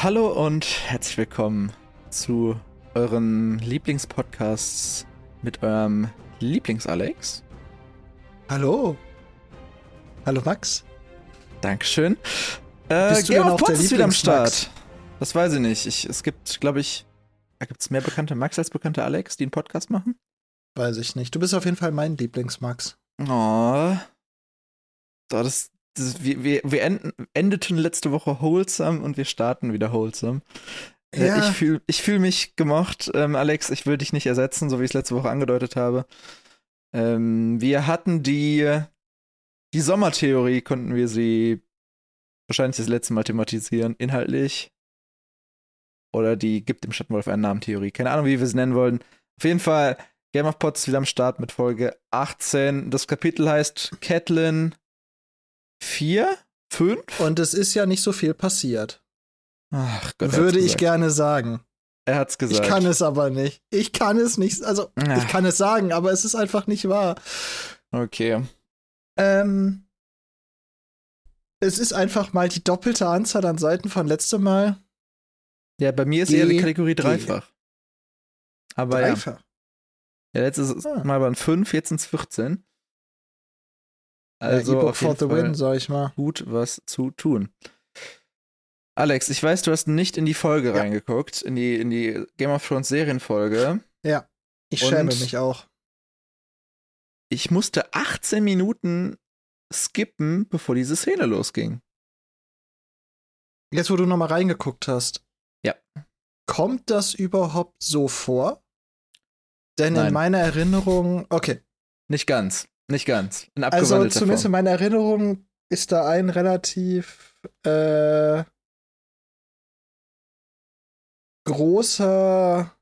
Hallo und herzlich willkommen zu euren Lieblingspodcasts mit eurem Lieblings-Alex. Hallo. Hallo Max. Dankeschön. Äh, Bist du Game of Pots ist wieder am? Start. Das weiß ich nicht. Ich, es gibt, glaube ich, da gibt es mehr bekannte Max als bekannte Alex, die einen Podcast machen. Weiß ich nicht. Du bist auf jeden Fall mein Lieblings-Max. Oh. Das, wir wir, wir enden, endeten letzte Woche wholesome und wir starten wieder wholesome. Äh, Ja. Ich fühle ich fühl mich gemocht. Ähm, Alex, ich will dich nicht ersetzen, so wie ich es letzte Woche angedeutet habe. Ähm, wir hatten die, die Sommertheorie, konnten wir sie wahrscheinlich das letzte Mal thematisieren, inhaltlich. Oder die gibt dem Schattenwolf einen Namen Theorie. Keine Ahnung, wie wir es nennen wollen. Auf jeden Fall, Game of Pots wieder am Start mit Folge 18. Das Kapitel heißt Catelyn 4? 5? Und es ist ja nicht so viel passiert. Ach Gott, Würde ich gerne sagen. Er hat's gesagt. Ich kann es aber nicht. Ich kann es nicht. Also, Ah. ich kann es sagen, aber es ist einfach nicht wahr. Okay. Ähm. Es ist einfach mal die doppelte Anzahl an Seiten von letztem Mal. Ja, bei mir ist eher die Kategorie dreifach. Aber ja. Dreifach. ja, letztes Ah. Mal waren 5, jetzt sind es 14. Also, Also E-Book auf for jeden the Fall win, sag ich mal. gut was zu tun. Alex, ich weiß, du hast nicht in die Folge Ja. reingeguckt, in die, in die Game of Thrones Serienfolge. Ich Und- schäme mich auch. Ich musste 18 Minuten skippen, bevor diese Szene losging. Jetzt, wo du nochmal reingeguckt hast. Ja. Kommt das überhaupt so vor? Denn Nein. in meiner Erinnerung, okay, Nicht ganz. Nicht ganz. In also zumindest in Form. meiner Erinnerung ist da ein relativ äh, großer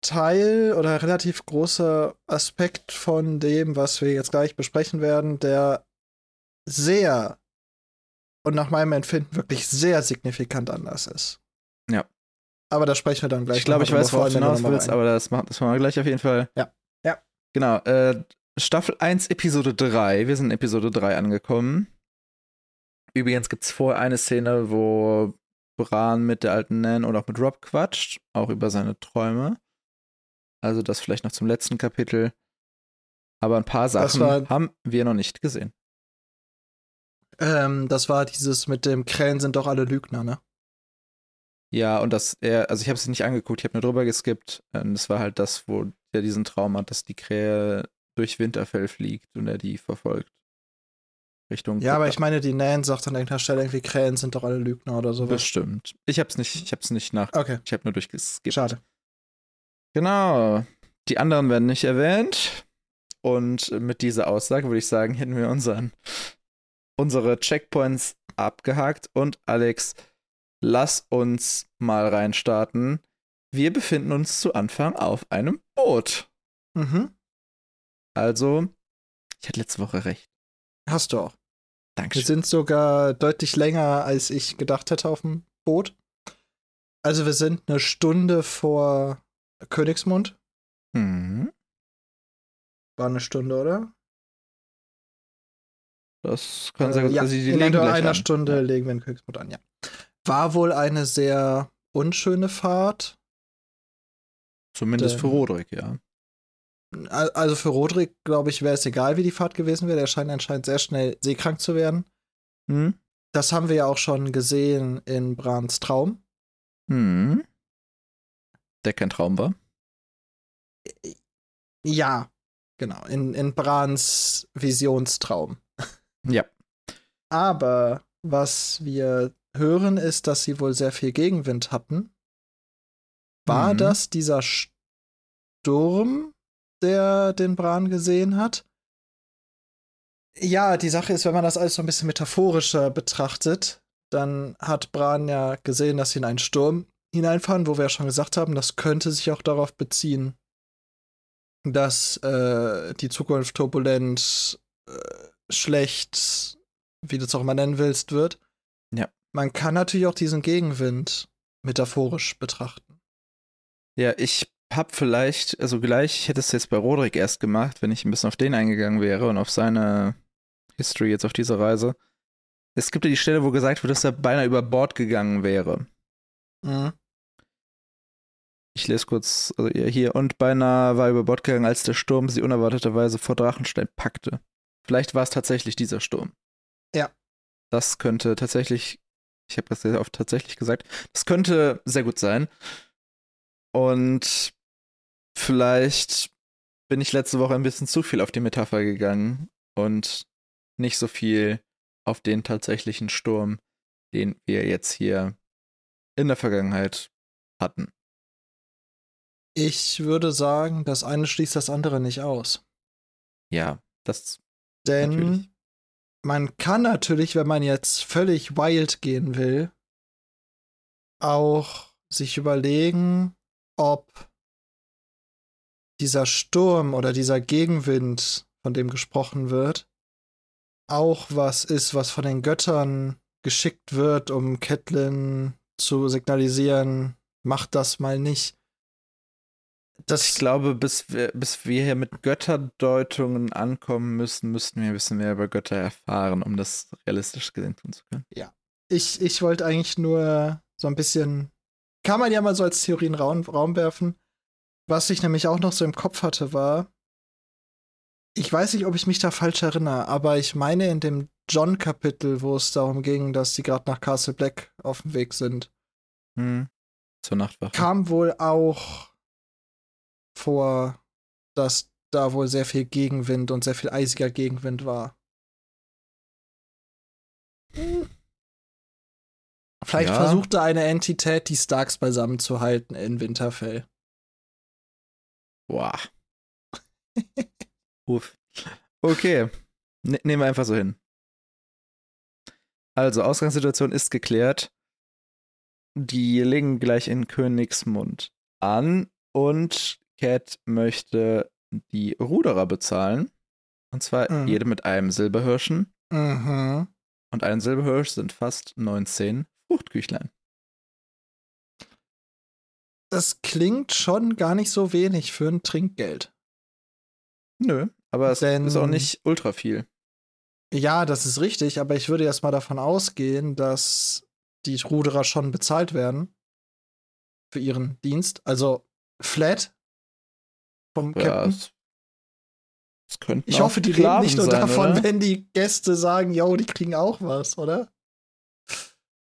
Teil oder relativ großer Aspekt von dem, was wir jetzt gleich besprechen werden, der sehr und nach meinem Empfinden wirklich sehr signifikant anders ist. Ja. Aber da sprechen wir dann gleich Ich glaube, ich weiß, worauf du hinaus willst, aber das machen, das machen wir gleich auf jeden Fall. Ja. Ja. Genau. Äh, Staffel 1, Episode 3. Wir sind in Episode 3 angekommen. Übrigens gibt es vorher eine Szene, wo Bran mit der alten Nan und auch mit Rob quatscht, auch über seine Träume. Also das vielleicht noch zum letzten Kapitel. Aber ein paar Sachen war- haben wir noch nicht gesehen. Ähm, das war dieses mit dem Krähen sind doch alle Lügner, ne? Ja, und das, er, also ich habe es nicht angeguckt, ich habe nur drüber geskippt. Ähm, Das war halt das, wo er diesen Traum hat, dass die Krähe durch Winterfell fliegt und er die verfolgt. Richtung. Ja, aber ich meine, die Nan sagt an irgendeiner Stelle irgendwie, Krähen sind doch alle Lügner oder sowas. Bestimmt. Ich hab's nicht, ich hab's nicht nach. Okay, Ich habe nur durchgeskippt. schade. Genau. Die anderen werden nicht erwähnt. Und mit dieser Aussage würde ich sagen, hätten wir unseren, unsere Checkpoints abgehakt. Und Alex, lass uns mal reinstarten. Wir befinden uns zu Anfang auf einem Boot. Mhm. Also, ich hatte letzte Woche recht. Hast du auch. Wir Dankeschön. sind sogar deutlich länger, als ich gedacht hätte auf dem Boot. Also wir sind eine Stunde vor Königsmund. Mhm. War eine Stunde, oder? Das kann gut Äh, ja, also die in etwa einer an. Stunde Ja. legen wir in Königsmund an, ja. War wohl eine sehr unschöne Fahrt. Zumindest Denn- für Roderick, ja. Al- Also für Roderick, glaube ich, wäre es egal, wie die Fahrt gewesen wäre. Der scheint anscheinend sehr schnell seekrank zu werden. Hm? Das haben wir ja auch schon gesehen in Brans Traum. Hm. Der kein Traum war. Ja, genau, in, in Brans Visionstraum. Ja. Aber was wir hören, ist, dass sie wohl sehr viel Gegenwind hatten. War Mhm. das dieser Sturm, der den Bran gesehen hat? Ja, die Sache ist, wenn man das alles so ein bisschen metaphorischer betrachtet, dann hat Bran ja gesehen, dass sie in einen Sturm hineinfahren, wo wir ja schon gesagt haben, das könnte sich auch darauf beziehen, dass äh, die Zukunft turbulent, äh, schlecht, wie du es auch immer nennen willst, wird. Ja. Man kann natürlich auch diesen Gegenwind metaphorisch betrachten. Ja, ich hab vielleicht, also gleich, ich hätte es jetzt bei Roderick erst gemacht, wenn ich ein bisschen auf den eingegangen wäre und auf seine History jetzt auf dieser Reise. Es gibt ja die Stelle, wo gesagt wird, dass er beinahe über Bord gegangen wäre. Mhm. Ich lese kurz also hier. Und beinahe war über Bord gegangen, als der Sturm sie unerwarteterweise vor Drachenstein packte. Vielleicht war es tatsächlich dieser Sturm. Ja. Das könnte tatsächlich, ich habe das sehr oft tatsächlich gesagt, das könnte sehr gut sein. Und vielleicht bin ich letzte Woche ein bisschen zu viel auf die Metapher gegangen und nicht so viel auf den tatsächlichen Sturm, den wir jetzt hier in der Vergangenheit hatten. Ich würde sagen, das eine schließt das andere nicht aus. Ja, das. Denn Natürlich. man kann natürlich, wenn man jetzt völlig wild gehen will, auch sich überlegen, ob dieser Sturm oder dieser Gegenwind, von dem gesprochen wird, auch was ist, was von den Göttern geschickt wird, um Catelyn zu signalisieren, macht das mal nicht. Das Ich glaube, bis wir, bis wir hier mit Götterdeutungen ankommen müssen, müssten wir ein bisschen mehr über Götter erfahren, um das realistisch gesehen tun zu können. ich, ich wollte eigentlich nur so ein bisschen, kann man ja mal so als Theorie in den Raum, Raum werfen. Was ich nämlich auch noch so im Kopf hatte, war, ich weiß nicht, ob ich mich da falsch erinnere, aber ich meine in dem John-Kapitel, wo es darum ging, dass sie gerade nach Castle Black auf dem Weg sind, Hm. Zur Nachtwache. kam wohl auch vor, dass da wohl sehr viel Gegenwind und sehr viel eisiger Gegenwind war. Hm. Vielleicht Ja. versuchte eine Entität, die Starks beisammen zu halten in Winterfell. Boah. Uff. Okay. Ne nehmen wir einfach so hin. Also, Ausgangssituation ist geklärt. Die legen gleich in Königsmund an und Cat möchte die Ruderer bezahlen. Und zwar Mhm. jede mit einem Silberhirschen. Mhm. Und ein Silberhirsch sind fast 19 Fruchtküchlein. Das klingt schon gar nicht so wenig für ein Trinkgeld. Nö, aber es Denn- ist auch nicht ultra viel. Ja, das ist richtig, aber ich würde erst mal davon ausgehen, dass die Ruderer schon bezahlt werden für ihren Dienst. Also flat vom Ja, Captain. es, es könnten Ich hoffe, die reden Sklaven nicht nur sein, davon, oder? wenn die Gäste sagen, yo, die kriegen auch was, oder?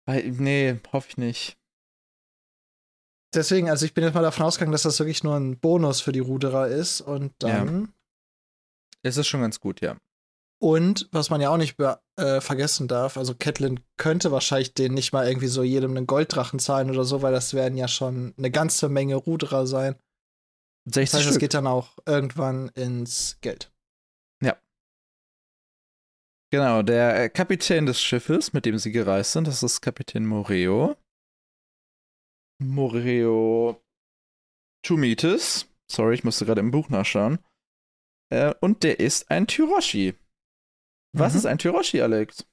Nee, hoffe ich nicht. Deswegen, also ich bin jetzt mal davon ausgegangen, dass das wirklich nur ein Bonus für die Ruderer ist und dann. Es ist schon ganz gut, ja. Und was man ja auch nicht äh, vergessen darf, also Catelyn könnte wahrscheinlich den nicht mal irgendwie so jedem einen Golddrachen zahlen oder so, weil das werden ja schon eine ganze Menge Ruderer sein. 60 Das heißt, es geht dann auch irgendwann ins Geld. Genau, der äh, Kapitän des Schiffes, mit dem sie gereist sind, das ist Kapitän Moreo. Moreo Tumitis. Sorry, ich musste gerade im Buch nachschauen. Äh, und der ist ein Tyroshi. Was Mhm. ist ein Tyroshi, Alex?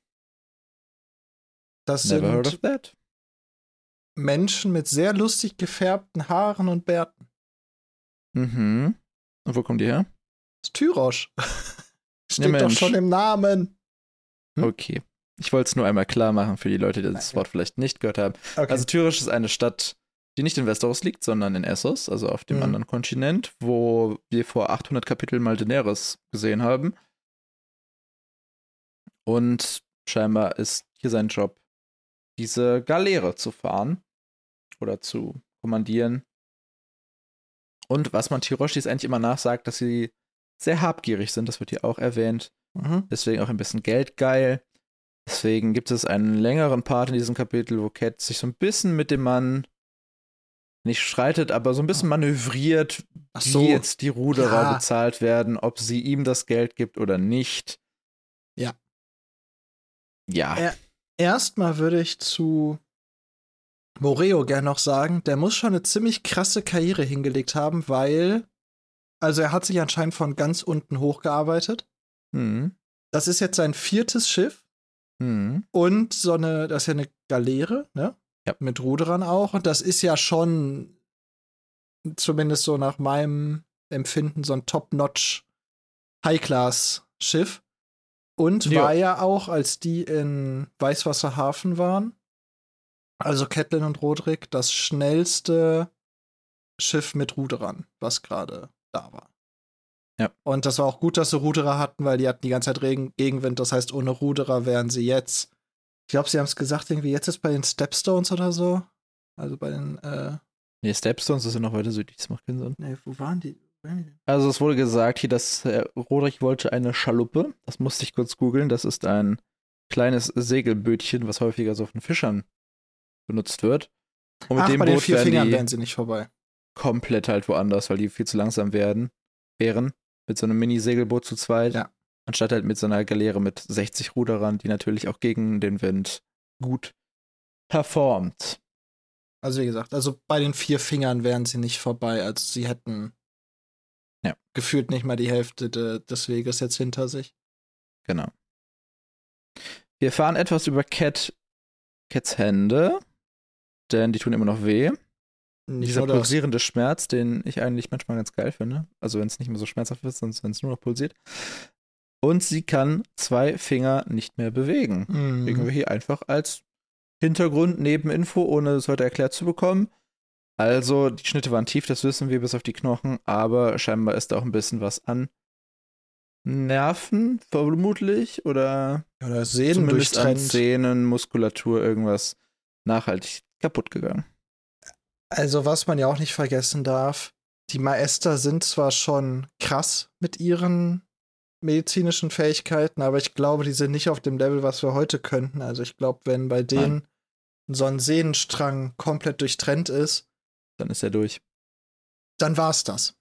Das Never heard of sind that. Menschen mit sehr lustig gefärbten Haaren und Bärten. Mhm. Und wo kommen die her? Das ist Tyrosch. Steht doch Mensch. schon im Namen. Hm? Okay. Ich wollte es nur einmal klar machen für die Leute, die das Wort vielleicht nicht gehört haben. Okay. Also Tyrisch ist eine Stadt, die nicht in Westeros liegt, sondern in Essos, also auf dem Mhm. anderen Kontinent, wo wir vor 800 Kapiteln mal Daenerys gesehen haben. Und scheinbar ist hier sein Job, diese Galeere zu fahren oder zu kommandieren. Und was man Tiroshis eigentlich immer nachsagt, dass sie sehr habgierig sind, das wird hier auch erwähnt mhm. deswegen auch ein bisschen geldgeil. Deswegen gibt es einen längeren Part in diesem Kapitel, wo Cat sich so ein bisschen mit dem Mann nicht streitet, aber so ein bisschen manövriert, Ach wie so. jetzt die Ruderer Ja. bezahlt werden, ob sie ihm das Geld gibt oder nicht. Ja. Ja. Ja. Erstmal würde ich zu Moreo gern noch sagen, der muss schon eine ziemlich krasse Karriere hingelegt haben, weil, also er hat sich anscheinend von ganz unten hochgearbeitet. Hm. Das ist jetzt sein viertes Schiff Hm. und so eine, das ist ja eine Galeere, ne? Ja. Mit Ruderern auch. Und das ist ja schon, zumindest so nach meinem Empfinden, so ein Top-Notch High-Class-Schiff. Und Ja. war ja auch, als die in Weißwasserhafen waren, Also Catelyn und Roderick, das schnellste Schiff mit Ruderern, was gerade da war. Ja. Und das war auch gut, dass sie Ruderer hatten, weil die hatten die ganze Zeit Regen Gegenwind. Das heißt, ohne Ruderer wären sie jetzt. Ich glaube, sie haben es gesagt, irgendwie jetzt ist bei den Stepstones oder so. Also bei den, äh, Nee, Stepstones ist ja noch weiter südlich, das macht keinen Sinn. nee, wo waren die? Also es wurde gesagt hier, dass äh, Roderick wollte eine Schaluppe. Das musste ich kurz googeln. Das ist ein kleines Segelbötchen, was häufiger so von Fischern benutzt wird. Und mit Ach, dem bei den Boot vier wären Fingern die wären sie nicht vorbei. komplett halt woanders, weil die viel zu langsam werden, wären. Mit so einem Mini-Segelboot zu zweit. Ja. Anstatt halt mit so einer Galeere mit 60 Ruderern, die natürlich auch gegen den Wind gut performt. Also wie gesagt, also bei den vier Fingern wären sie nicht vorbei. Also sie hätten Ja. gefühlt nicht mal die Hälfte de des Weges jetzt hinter sich. Genau. Wir erfahren etwas über Cat, Cats Hände, denn die tun immer noch weh. Nicht Dieser pulsierende Schmerz, den ich eigentlich manchmal ganz geil finde. Also wenn es nicht mehr so schmerzhaft ist, sondern wenn es nur noch pulsiert. Und sie kann zwei Finger nicht mehr bewegen. Mhm. Kriegen wir hier einfach als Hintergrund, Nebeninfo, ohne es heute erklärt zu bekommen. Also, die Schnitte waren tief, das wissen wir, bis auf die Knochen, aber scheinbar ist da auch ein bisschen was an Nerven, vermutlich, oder Oder Sehnen zumindest an. Zähnen, Muskulatur, irgendwas nachhaltig kaputt gegangen. Also, was man ja auch nicht vergessen darf, die Maester sind zwar schon krass mit ihren medizinischen Fähigkeiten, aber ich glaube, die sind nicht auf dem Level, was wir heute könnten. Also, ich glaube, wenn bei denen so ein Sehnenstrang komplett durchtrennt ist, Dann ist er durch. dann war's das.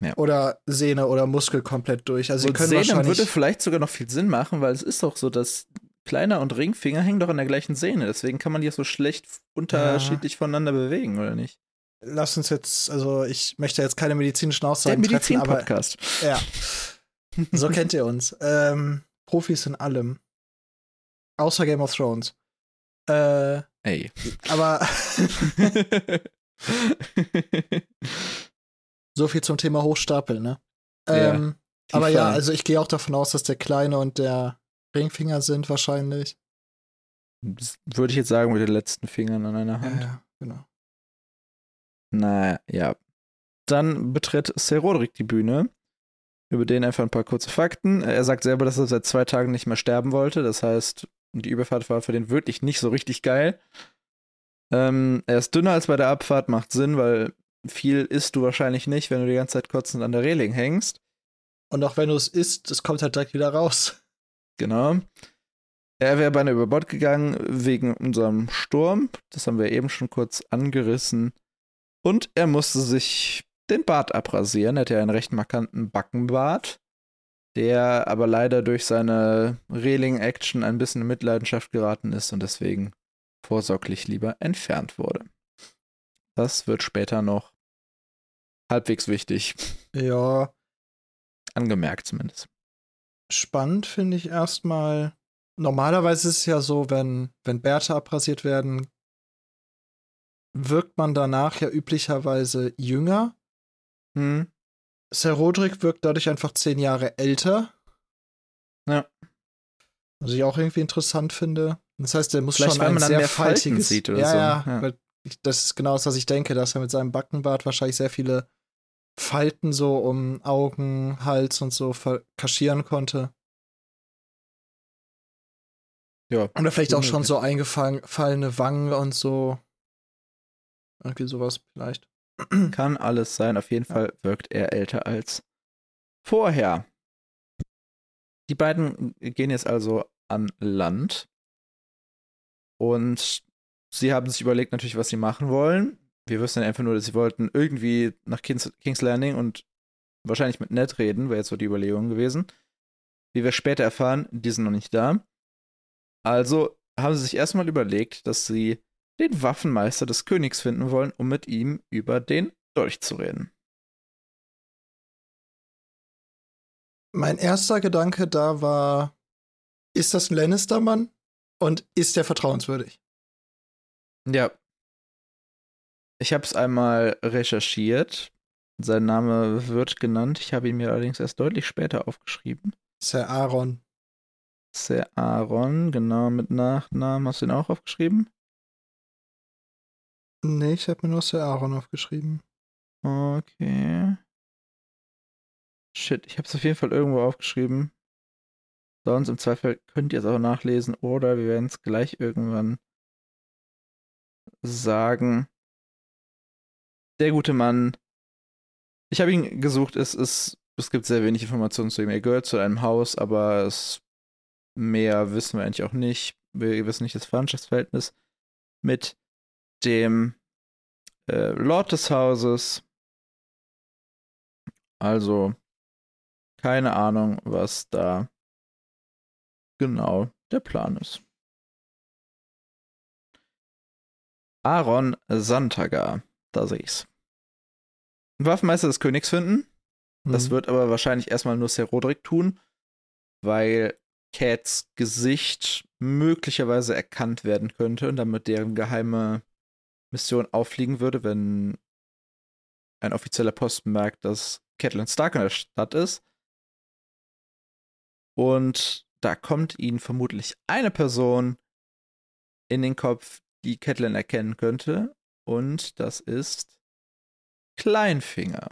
Ja. Oder Sehne oder Muskel komplett durch. Also, sie können Sehnen wahrscheinlich. würde vielleicht sogar noch viel Sinn machen, weil es ist doch so, dass Kleiner und Ringfinger hängen doch an der gleichen Sehne. Deswegen kann man die ja so schlecht unterschiedlich voneinander bewegen, oder nicht? Lass uns jetzt, also ich möchte jetzt keine medizinischen Der Aussagen treffen, aber Medizin-Podcast. ja, so kennt ihr uns. Ähm, Profis in allem. Außer Game of Thrones. Äh, Ey. aber so viel zum Thema Hochstapel, ne? Ja, Ähm, aber ja, also ich gehe auch davon aus, dass der Kleine und der Ringfinger sind wahrscheinlich. Das würde ich jetzt sagen mit den letzten Fingern an einer Ja, Hand. ja, genau. Na ja. Dann betritt Sir Roderick die Bühne. Über den einfach ein paar kurze Fakten. Er sagt selber, dass er seit zwei Tagen nicht mehr sterben wollte. Das heißt, die Überfahrt war für den wirklich nicht so richtig geil. Ähm, er ist dünner als bei der Abfahrt, macht Sinn, weil viel isst du wahrscheinlich nicht, wenn du die ganze Zeit kotzend an der Reling hängst. Und auch wenn du es isst, es kommt halt direkt wieder raus. Genau. Er wäre beinahe über Bord gegangen wegen unserem Sturm. Das haben wir eben schon kurz angerissen. Und er musste sich den Bart abrasieren. Er hatte ja einen recht markanten Backenbart, der aber leider durch seine Reling-Action ein bisschen in Mitleidenschaft geraten ist und deswegen vorsorglich lieber entfernt wurde. Das wird später noch halbwegs wichtig. Ja, Angemerkt zumindest. spannend finde ich erstmal. Normalerweise ist es ja so, wenn, wenn Bärte abrasiert werden, wirkt man danach ja üblicherweise jünger. Hm. Sir Roderick wirkt dadurch einfach zehn Jahre älter. Ja. Was ich auch irgendwie interessant finde. Das heißt, er muss Vielleicht, schon ein sehr faltiges sieht oder ja, so. Ja, Ja. das ist genau das, was ich denke, dass er mit seinem Backenbart wahrscheinlich sehr viele Falten so um Augen, Hals und so kaschieren konnte. Ja. Oder vielleicht auch schon so eingefallene Wangen und so. Irgendwie sowas vielleicht. Kann alles sein. Auf jeden Fall wirkt er älter als vorher. Die beiden gehen jetzt also an Land. Und sie haben sich überlegt natürlich, was sie machen wollen. Wir wissen einfach nur, dass sie wollten irgendwie nach Kings, King's Landing und wahrscheinlich mit Ned reden, wäre jetzt so die Überlegung gewesen. Wie wir später erfahren, die sind noch nicht da. Also haben sie sich erstmal überlegt, dass sie den Waffenmeister des Königs finden wollen, um mit ihm über den Dolch zu reden. Mein erster Gedanke da war, ist das ein Lannister-Mann? Und ist der vertrauenswürdig? Ja. Ich habe es einmal recherchiert. Sein Name wird genannt. Ich habe ihn mir allerdings erst deutlich später aufgeschrieben. Sir Aaron. Sir Aaron, genau mit Nachnamen. Hast du ihn auch aufgeschrieben? Nee, ich habe mir nur Sir Aaron aufgeschrieben. Okay. Shit, ich habe es auf jeden Fall irgendwo aufgeschrieben. Sonst im Zweifel könnt ihr es auch nachlesen oder wir werden es gleich irgendwann sagen. Der gute Mann. Ich habe ihn gesucht, es ist, es gibt sehr wenig Informationen zu ihm. Er gehört zu einem Haus, aber es mehr wissen wir eigentlich auch nicht. Wir wissen nicht das Verwandtschaftsverhältnis mit dem äh, Lord des Hauses. Also, keine Ahnung, was da genau der Plan ist. Aaron Santagar, da sehe ich's. Waffenmeister des Königs finden. Mhm. Das wird aber wahrscheinlich erstmal nur Ser Roderick tun, weil Cats Gesicht möglicherweise erkannt werden könnte und damit deren geheime Mission auffliegen würde, wenn ein offizieller Posten merkt, dass Catelyn Stark in der Stadt ist. Und da kommt ihnen vermutlich eine Person in den Kopf, die Catelyn erkennen könnte. Und das ist Kleinfinger.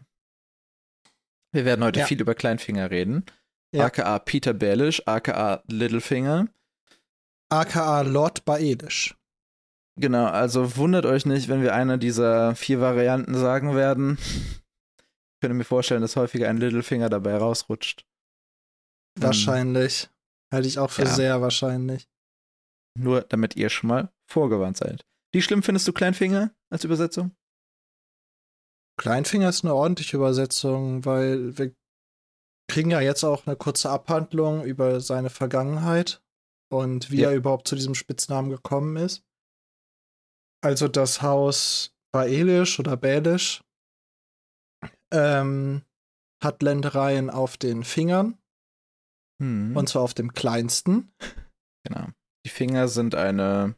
Wir werden heute ja. viel über Kleinfinger reden. Ja. AKA Peter Baelish, AKA Littlefinger. AKA Lord Baelish. Genau, also wundert euch nicht, wenn wir eine dieser vier Varianten sagen werden. Ich könnte mir vorstellen, dass häufiger ein Littlefinger dabei rausrutscht. Wahrscheinlich. Halte ich auch für ja. sehr wahrscheinlich. Nur damit ihr schon mal vorgewarnt seid. Wie schlimm findest du Kleinfinger als Übersetzung? Kleinfinger ist eine ordentliche Übersetzung, weil wir kriegen ja jetzt auch eine kurze Abhandlung über seine Vergangenheit und wie ja. er überhaupt zu diesem Spitznamen gekommen ist. Also das Haus Baelisch oder Bälisch ähm, hat Ländereien auf den Fingern. Hm. Und zwar auf dem kleinsten. Genau. Die Finger sind eine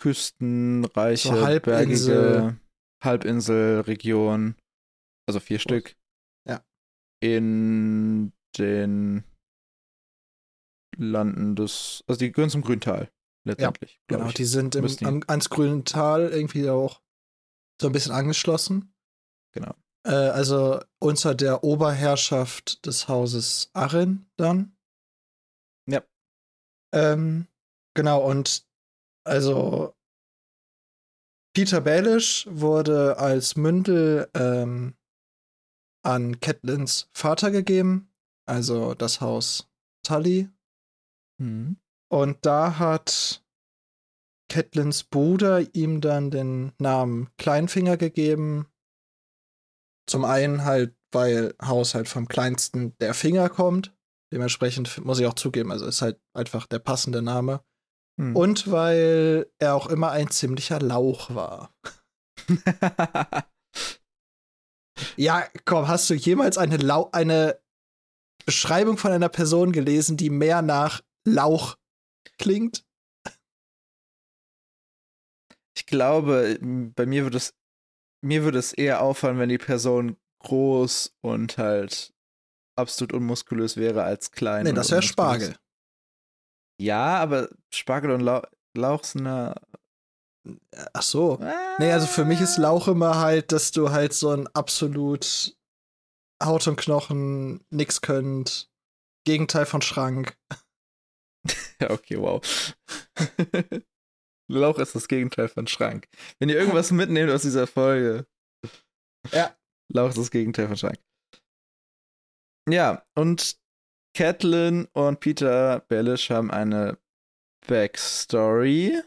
küstenreiche, so Halbinsel. bergige Halbinselregion. Also vier. Stück. Ja. In den Landen des. Also die gehören zum Grüntal letztendlich. Ja, genau, ich. die sind im, am, ans Grüne Tal irgendwie auch so ein bisschen angeschlossen. Genau. Äh, also unter der Oberherrschaft des Hauses Arryn dann. Ja. Ähm, genau, und also Peter Baelish wurde als Mündel ähm, an Catelyn's Vater gegeben, also das Haus Tully. Mhm. Und da hat Catelyn's Bruder ihm dann den Namen Kleinfinger gegeben. Zum einen halt, weil Haus halt vom kleinsten der Finger kommt. Dementsprechend muss ich auch zugeben, also ist halt einfach der passende Name. Hm. Und weil er auch immer ein ziemlicher Lauch war. ja, komm, hast du jemals eine, Lau eine Beschreibung von einer Person gelesen, die mehr nach Lauch klingt. Ich glaube, bei mir würde es mir würde es eher auffallen, wenn die Person groß und halt absolut unmuskulös wäre als klein. Nee, das wäre Spargel. Ja, aber Spargel und Lauch, Lauch sind ja. Ach so. Ah. Nee, also für mich ist Lauch immer halt, dass du halt so ein absolut Haut und Knochen, nix könnt, Gegenteil von Schrank. Ja, okay, wow. Lauch ist das Gegenteil von Schrank. Wenn ihr irgendwas mitnehmt aus dieser Folge. Ja. Lauch ist das Gegenteil von Schrank. Ja, und Catelyn und Peter Bellish haben eine Backstory.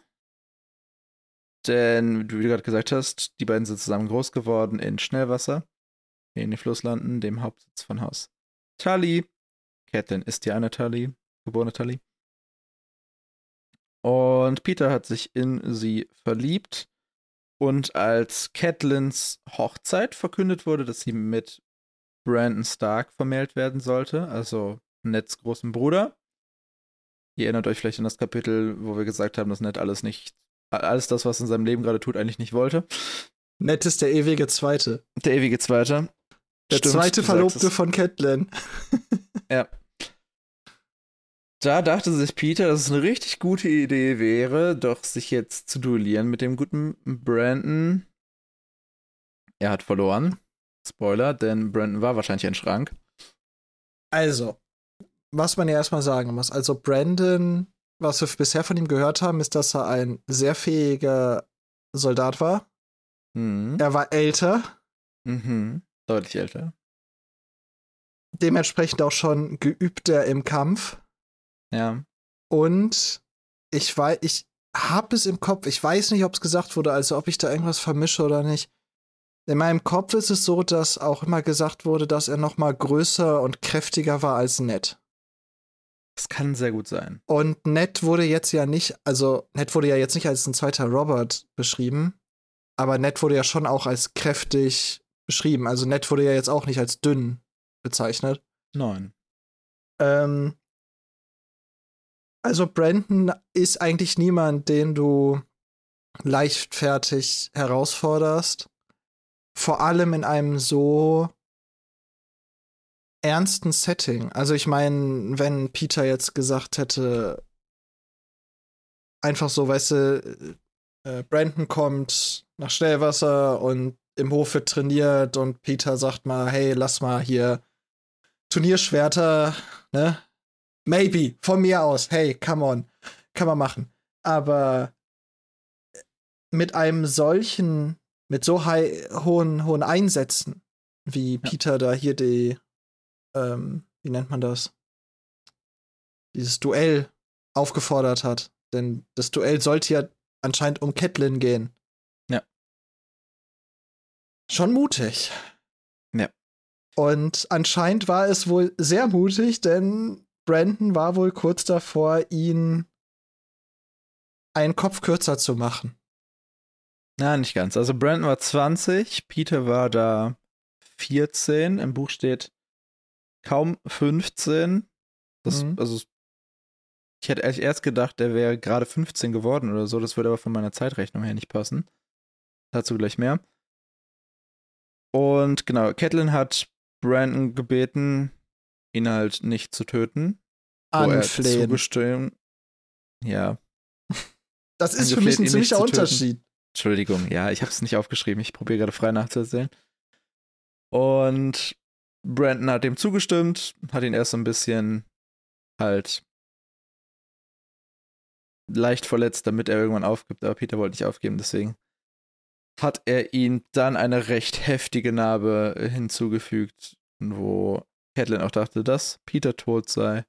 Denn, wie du gerade gesagt hast, die beiden sind zusammen groß geworden in Schnellwasser, in den Flusslanden, dem Hauptsitz von Haus Tully. Catelyn ist ja eine Tully, geborene Tully. Und Peter hat sich in sie verliebt. Und als Catelyn's Hochzeit verkündet wurde, dass sie mit Brandon Stark vermählt werden sollte, also Neds großen Bruder. Ihr erinnert euch vielleicht an das Kapitel, wo wir gesagt haben, dass Ned alles nicht, alles das, was in seinem Leben gerade tut, eigentlich nicht wollte. Ned ist der ewige Zweite. Der ewige Zweite. Der Stimmt, zweite Verlobte von Catelyn. ja. Da dachte sich Peter, dass es eine richtig gute Idee wäre, doch sich jetzt zu duellieren mit dem guten Brandon. Er hat verloren. Spoiler, denn Brandon war wahrscheinlich ein Schrank. Also, was man ja erstmal sagen muss. Also, Brandon, was wir bisher von ihm gehört haben, ist, dass er ein sehr fähiger Soldat war. Mhm. Er war älter. Mhm. Deutlich älter. Dementsprechend auch schon geübter im Kampf. Ja. Und ich weiß, ich habe es im Kopf, ich weiß nicht, ob es gesagt wurde, also ob ich da irgendwas vermische oder nicht. In meinem Kopf ist es so, dass auch immer gesagt wurde, dass er noch mal größer und kräftiger war als Ned. Das kann sehr gut sein. Und Ned wurde jetzt ja nicht, also Ned wurde ja jetzt nicht als ein zweiter Robert beschrieben, aber Ned wurde ja schon auch als kräftig beschrieben. Also Ned wurde ja jetzt auch nicht als dünn bezeichnet. Nein. Ähm, also Brandon ist eigentlich niemand, den du leichtfertig herausforderst. Vor allem in einem so ernsten Setting. Also ich meine, wenn Peter jetzt gesagt hätte, einfach so, weißt du, äh, Brandon kommt nach Schnellwasser und im Hof wird trainiert und Peter sagt mal, hey, lass mal hier Turnierschwerter, ne? Maybe, von mir aus, hey, come on, kann man machen. Aber mit einem solchen, mit so high, hohen, hohen Einsätzen, wie ja. Peter da hier die, ähm, wie nennt man das? Dieses Duell aufgefordert hat. Denn das Duell sollte ja anscheinend um Catelyn gehen. Ja. Schon mutig. Ja. Und anscheinend war es wohl sehr mutig, denn Brandon war wohl kurz davor, ihn einen Kopf kürzer zu machen. Na, nicht ganz. Also Brandon war 20, Peter war da 14. Im Buch steht kaum 15. Das, mhm. Also, ich hätte erst gedacht, der wäre gerade 15 geworden oder so. Das würde aber von meiner Zeitrechnung her nicht passen. Dazu gleich mehr. Und genau, Catelyn hat Brandon gebeten, ihn halt nicht zu töten. Anflehen. Zugestimmt. Ja. Das ist für mich ein ziemlicher Unterschied. Entschuldigung, ja, ich habe es nicht aufgeschrieben. Ich probiere gerade frei nachzuerzählen. Und Brandon hat dem zugestimmt, hat ihn erst so ein bisschen halt leicht verletzt, damit er irgendwann aufgibt, aber Peter wollte nicht aufgeben, deswegen hat er ihm dann eine recht heftige Narbe hinzugefügt, wo Catelyn auch dachte, dass Peter tot sei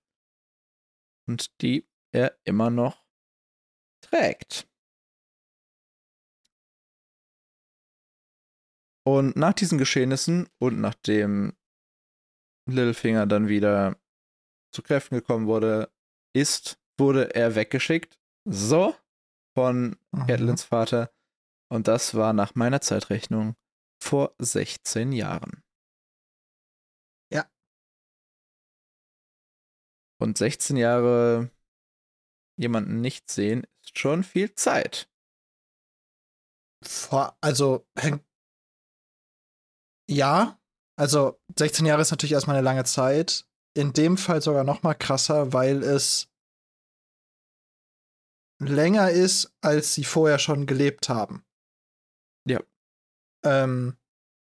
und die er immer noch trägt. Und nach diesen Geschehnissen und nachdem Littlefinger dann wieder zu Kräften gekommen wurde, ist, wurde er weggeschickt. So, von. Catelyns Vater. Und das war nach meiner Zeitrechnung vor 16 Jahren. Und 16 Jahre jemanden nicht sehen, ist schon viel Zeit. Also hängt ja, also 16 Jahre ist natürlich erstmal eine lange Zeit. In dem Fall sogar noch mal krasser, weil es länger ist, als sie vorher schon gelebt haben. Ja. Ähm,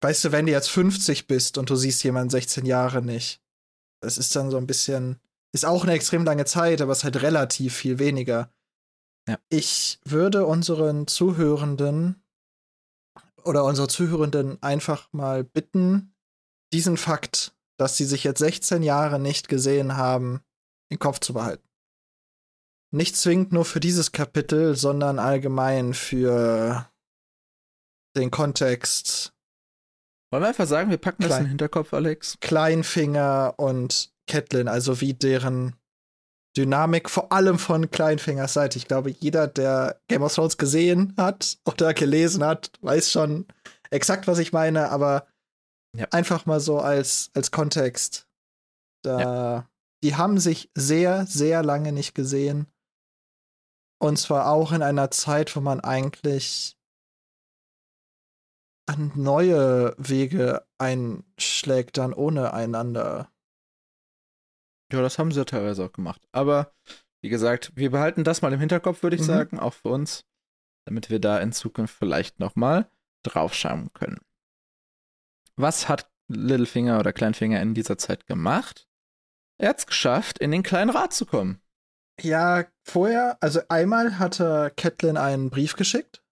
weißt du, wenn du jetzt 50 bist und du siehst jemanden 16 Jahre nicht, das ist dann so ein bisschen, ist auch eine extrem lange Zeit, aber es ist halt relativ viel weniger. Ja. Ich würde unseren Zuhörenden oder unsere Zuhörenden einfach mal bitten, diesen Fakt, dass sie sich jetzt 16 Jahre nicht gesehen haben, im Kopf zu behalten. Nicht zwingend nur für dieses Kapitel, sondern allgemein für den Kontext. Wollen wir einfach sagen, wir packen Klein das in den Hinterkopf, Alex? Kleinfinger und Catelyn, also wie deren Dynamik, vor allem von Kleinfingers Seite. Ich glaube, jeder, der Game of Thrones gesehen hat oder gelesen hat, weiß schon exakt, was ich meine, aber ja. einfach mal so als, als Kontext. Da, ja. Die haben sich sehr, sehr lange nicht gesehen. Und zwar auch in einer Zeit, wo man eigentlich an neue Wege einschlägt, dann ohne einander Ja, das haben sie ja teilweise auch gemacht. Aber wie gesagt, wir behalten das mal im Hinterkopf, würde ich Mhm. sagen, auch für uns, damit wir da in Zukunft vielleicht nochmal draufschauen können. Was hat Littlefinger oder Kleinfinger in dieser Zeit gemacht? Er hat es geschafft, in den kleinen Rat zu kommen. Ja, vorher, also einmal hatte Catelyn einen Brief geschickt,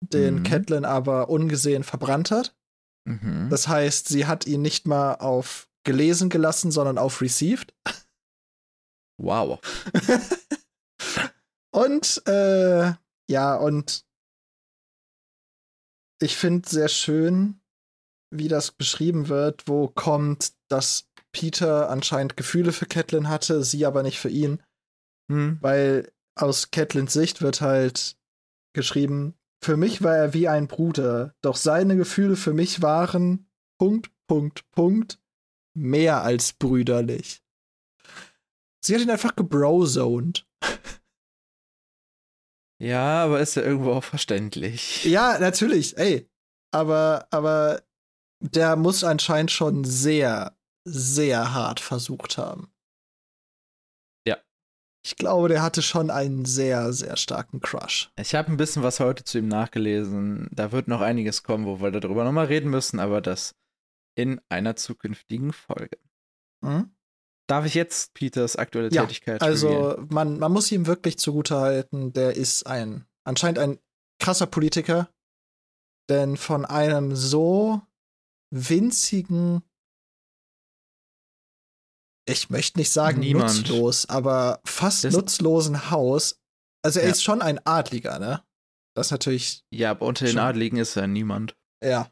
den Mhm. Catelyn aber ungesehen verbrannt hat. Mhm. Das heißt, sie hat ihn nicht mal auf gelesen gelassen, sondern auf received. wow. und äh, ja, und ich finde sehr schön, wie das beschrieben wird, wo kommt, dass Peter anscheinend Gefühle für Catelyn hatte, sie aber nicht für ihn. Hm. Weil aus Catelyns Sicht wird halt geschrieben, für mich war er wie ein Bruder, doch seine Gefühle für mich waren Punkt, Punkt, Punkt, mehr als brüderlich. Sie hat ihn einfach gebrozoned. Ja, aber ist ja irgendwo auch verständlich. Ja, natürlich, ey. Aber, aber der muss anscheinend schon sehr, sehr hart versucht haben. Ja. Ich glaube, der hatte schon einen sehr, sehr starken Crush. Ich habe ein bisschen was heute zu ihm nachgelesen. Da wird noch einiges kommen, wo wir darüber nochmal reden müssen, aber das in einer zukünftigen Folge. Hm? Darf ich jetzt Peters aktuelle Ja, Tätigkeit Also revealen? man, man muss ihm wirklich zugutehalten, der ist ein anscheinend ein krasser Politiker, denn von einem so winzigen, ich möchte nicht sagen Niemand. nutzlos, aber fast Das- nutzlosen Haus, also er Ja. ist schon ein Adliger, ne? Das ist natürlich, Ja, aber unter den. Adligen ist ja niemand. ja.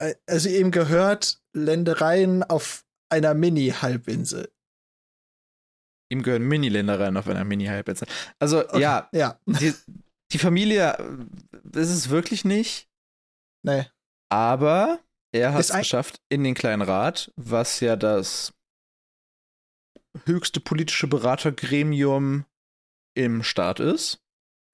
Ä- Also ihm gehört Ländereien auf einer Mini-Halbinsel. Ihm gehören Mini-Ländereien auf einer Mini-Halbinsel. Also, Okay, ja, Ja, die, die Familie äh, ist es wirklich nicht, nee. aber er hat es geschafft in den kleinen Rat, was ja das höchste politische Beratergremium im Staat ist.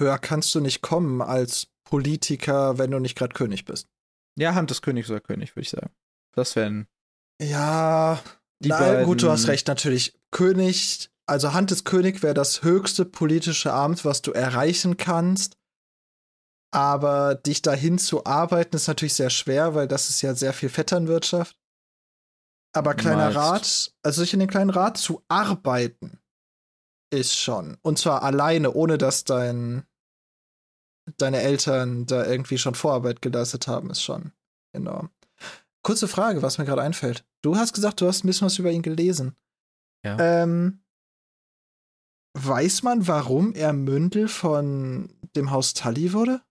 höher kannst du nicht kommen als Politiker, wenn du nicht gerade König bist. Ja, Hand des Königs oder König, würde ich sagen. Das wären Ja, die na, beiden. gut, du hast recht, natürlich. König, also Hand des König wäre das höchste politische Amt, was du erreichen kannst. Aber dich dahin zu arbeiten, ist natürlich sehr schwer, weil das ist ja sehr viel Vetternwirtschaft. Aber kleiner Meinst- Rat, also sich in den kleinen Rat zu arbeiten, ist schon. Und zwar alleine, ohne dass dein, deine Eltern da irgendwie schon Vorarbeit geleistet haben, ist schon enorm. Kurze Frage, was mir gerade einfällt. Du hast gesagt, du hast ein bisschen was über ihn gelesen. Ja. Ähm, weiß man, warum er Mündel von dem Haus Tully wurde?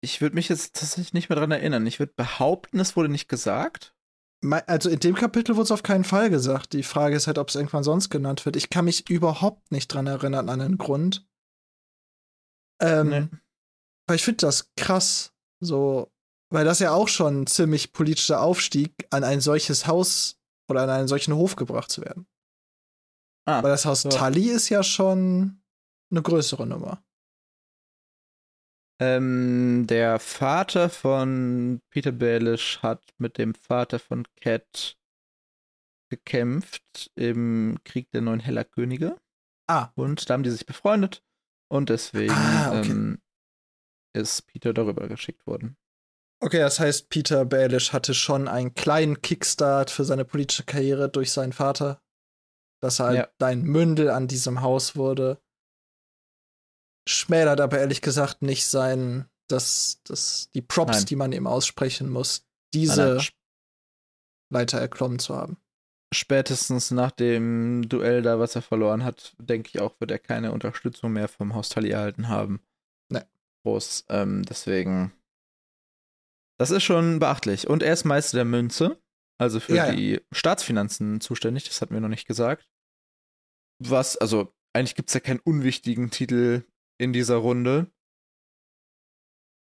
Ich würde mich jetzt tatsächlich nicht mehr dran erinnern. Ich würde behaupten, es wurde nicht gesagt. Also in dem Kapitel wurde es auf keinen Fall gesagt. Die Frage ist halt, ob es irgendwann sonst genannt wird. Ich kann mich überhaupt nicht dran erinnern an einen Grund. Ähm, Nee. Weil ich finde das krass, so, weil das ja auch schon ein ziemlich politischer Aufstieg, an ein solches Haus oder an einen solchen Hof gebracht zu werden. Ah, Weil das Haus so. Tully ist ja schon eine größere Nummer. Ähm, der Vater von Peter Baelish hat mit dem Vater von Cat gekämpft im Krieg der neun Heller Könige. Ah. Und da haben die sich befreundet. Und deswegen Ah, okay. ähm, ist Peter darüber geschickt worden. Okay, das heißt, Peter Baelish hatte schon einen kleinen Kickstart für seine politische Karriere durch seinen Vater. Dass er halt Ja. ein Mündel an diesem Haus wurde. Schmälert aber ehrlich gesagt nicht sein, dass, dass die Props, Nein. die man ihm aussprechen muss, diese nein, Leiter erklommen zu haben. Spätestens nach dem Duell da, was er verloren hat, denke ich auch, wird er keine Unterstützung mehr vom Haus Tully erhalten haben. Nee. Groß. Ähm, deswegen. Das ist schon beachtlich. Und er ist Meister der Münze, also für Ja, ja. die Staatsfinanzen zuständig, das hatten wir noch nicht gesagt. Was, also, eigentlich gibt es ja keinen unwichtigen Titel in dieser Runde.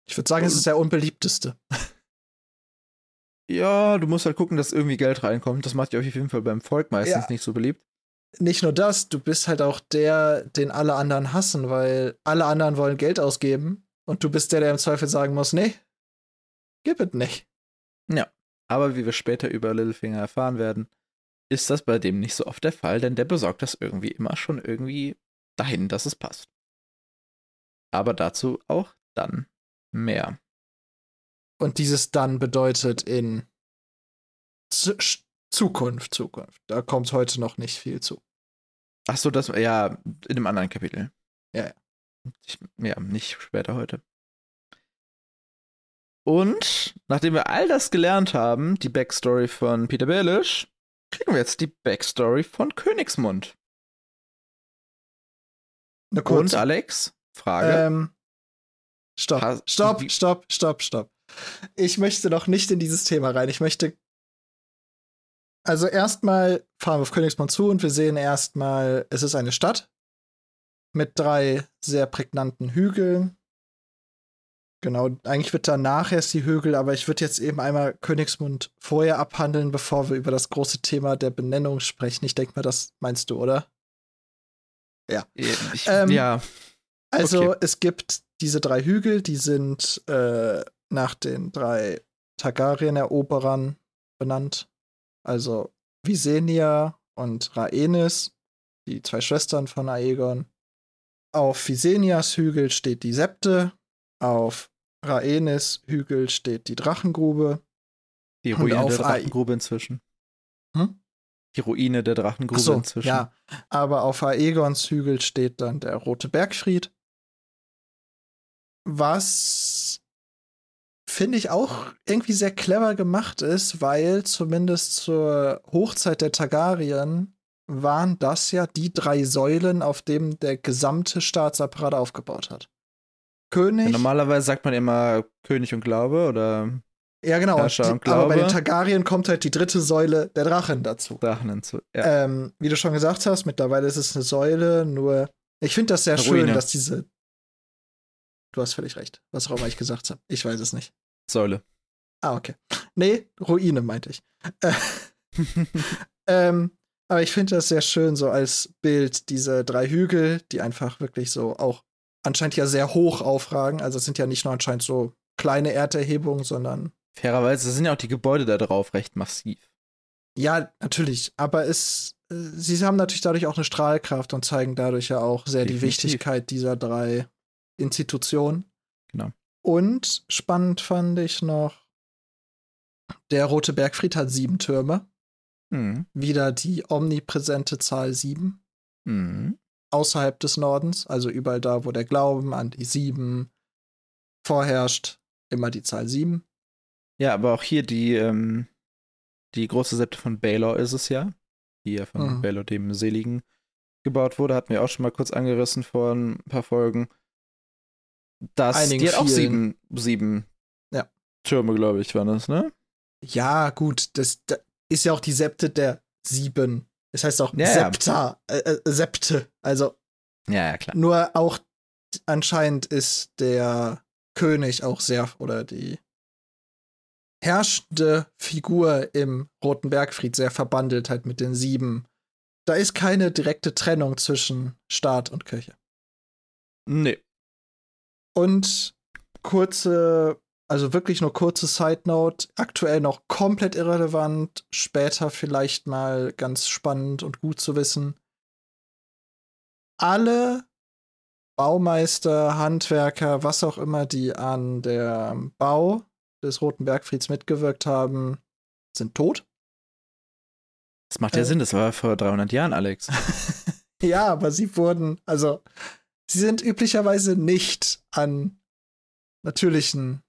Ich würde sagen, es ist der unbeliebteste. Ja, du musst halt gucken, dass irgendwie Geld reinkommt. Das macht ja auf jeden Fall beim Volk meistens Ja. nicht so beliebt. Nicht nur das, du bist halt auch der, den alle anderen hassen, weil alle anderen wollen Geld ausgeben und du bist der, der im Zweifel sagen muss, nee, gib es nicht. Aber wie wir später über Littlefinger erfahren werden, ist das bei dem nicht so oft der Fall, denn der besorgt das irgendwie immer schon irgendwie dahin, dass es passt. Aber dazu auch dann mehr. Und dieses dann bedeutet in Z Zukunft, Zukunft. Da kommt heute noch nicht viel zu. Ach so, das, ja, in einem anderen Kapitel. Ja, ja. Ich, ja, nicht später heute. Und nachdem wir all das gelernt haben, die Backstory von Peter Baelish, kriegen wir jetzt die Backstory von Königsmund. Eine Und Alex, Frage. Ähm, stopp, stopp, stopp, stopp, stopp. Ich möchte noch nicht in dieses Thema rein. Ich möchte. Also erstmal fahren wir auf Königsmund zu und wir sehen erstmal, es ist eine Stadt mit drei sehr prägnanten Hügeln. Genau, eigentlich wird danach erst die Hügel, aber ich würde jetzt eben einmal Königsmund vorher abhandeln, bevor wir über das große Thema der Benennung sprechen. Ich denke mal, das meinst du, oder? ich, ähm, ja, Also Okay. es gibt diese drei Hügel, die sind äh, nach den drei Targaryen-Eroberern benannt. Also Visenya und Rhaenys, die zwei Schwestern von Aegon. Auf Visenias Hügel steht die Septe, auf Rhaenys Hügel steht die Drachengrube. die Ruine der Drachengrube inzwischen. Hm? Die Ruine der Ach Drachengrube so, inzwischen. ja. Aber auf Aegons Hügel steht dann der Rote Bergfried. Was finde ich auch irgendwie sehr clever gemacht ist, weil zumindest zur Hochzeit der Targaryen waren das ja die drei Säulen, auf denen der gesamte Staatsapparat aufgebaut hat. König, Ja, normalerweise sagt man immer König und Glaube oder ja genau, die, aber bei den. Targaryen kommt halt die dritte Säule der Drachen dazu. Drachen hinzu. Ja. Ähm, wie du schon gesagt hast, mittlerweile ist es eine Säule, nur ich finde das sehr Eine schön, Ruine. dass diese. Du hast völlig recht, was auch immer ich gesagt habe. Ich weiß es nicht. Säule. Ah, okay. Nee, Ruine meinte ich. Äh, ähm, aber ich finde das sehr schön, so als Bild, diese drei Hügel, die einfach wirklich so auch anscheinend ja sehr hoch aufragen. Also es sind ja nicht nur anscheinend so kleine Erderhebungen, sondern Fairerweise sind ja auch die Gebäude da drauf recht massiv. Ja, natürlich. Aber es, äh, sie haben natürlich dadurch auch eine Strahlkraft und zeigen dadurch ja auch sehr die Definitiv. Wichtigkeit dieser drei Institutionen. Genau. Und spannend fand ich noch, der Rote Bergfried hat sieben Türme. Mhm. Wieder die omnipräsente Zahl sieben. Mhm. Außerhalb des Nordens, also überall da, wo der Glauben an die sieben vorherrscht, immer die Zahl sieben. Ja, aber auch hier die, ähm, die große Septe von Baylor ist es ja, die ja von Mhm. Baylor dem Seligen gebaut wurde, hatten wir auch schon mal kurz angerissen vor ein paar Folgen. Das, Einigen die hat auch sieben, sieben Ja. Türme, glaube ich, waren das, ne? Ja, gut, das, da ist ja auch die Septe der sieben. Das heißt auch Ja, ja. Septa, äh, äh, Septe. Also Ja, ja, klar. nur auch anscheinend ist der König auch sehr oder die herrschende Figur im Roten Bergfried sehr verbandelt halt mit den sieben. Da ist keine direkte Trennung zwischen Staat und Kirche. Nee. Und kurze, also wirklich nur kurze Side Note, aktuell noch komplett irrelevant, später vielleicht mal ganz spannend und gut zu wissen. Alle Baumeister, Handwerker, was auch immer, die an der Bau des Roten Bergfrieds mitgewirkt haben, sind tot. Das macht ja Äh. Sinn, das war vor 300 Jahren, Alex. ja, aber sie wurden, also, sie sind üblicherweise nicht an natürlichen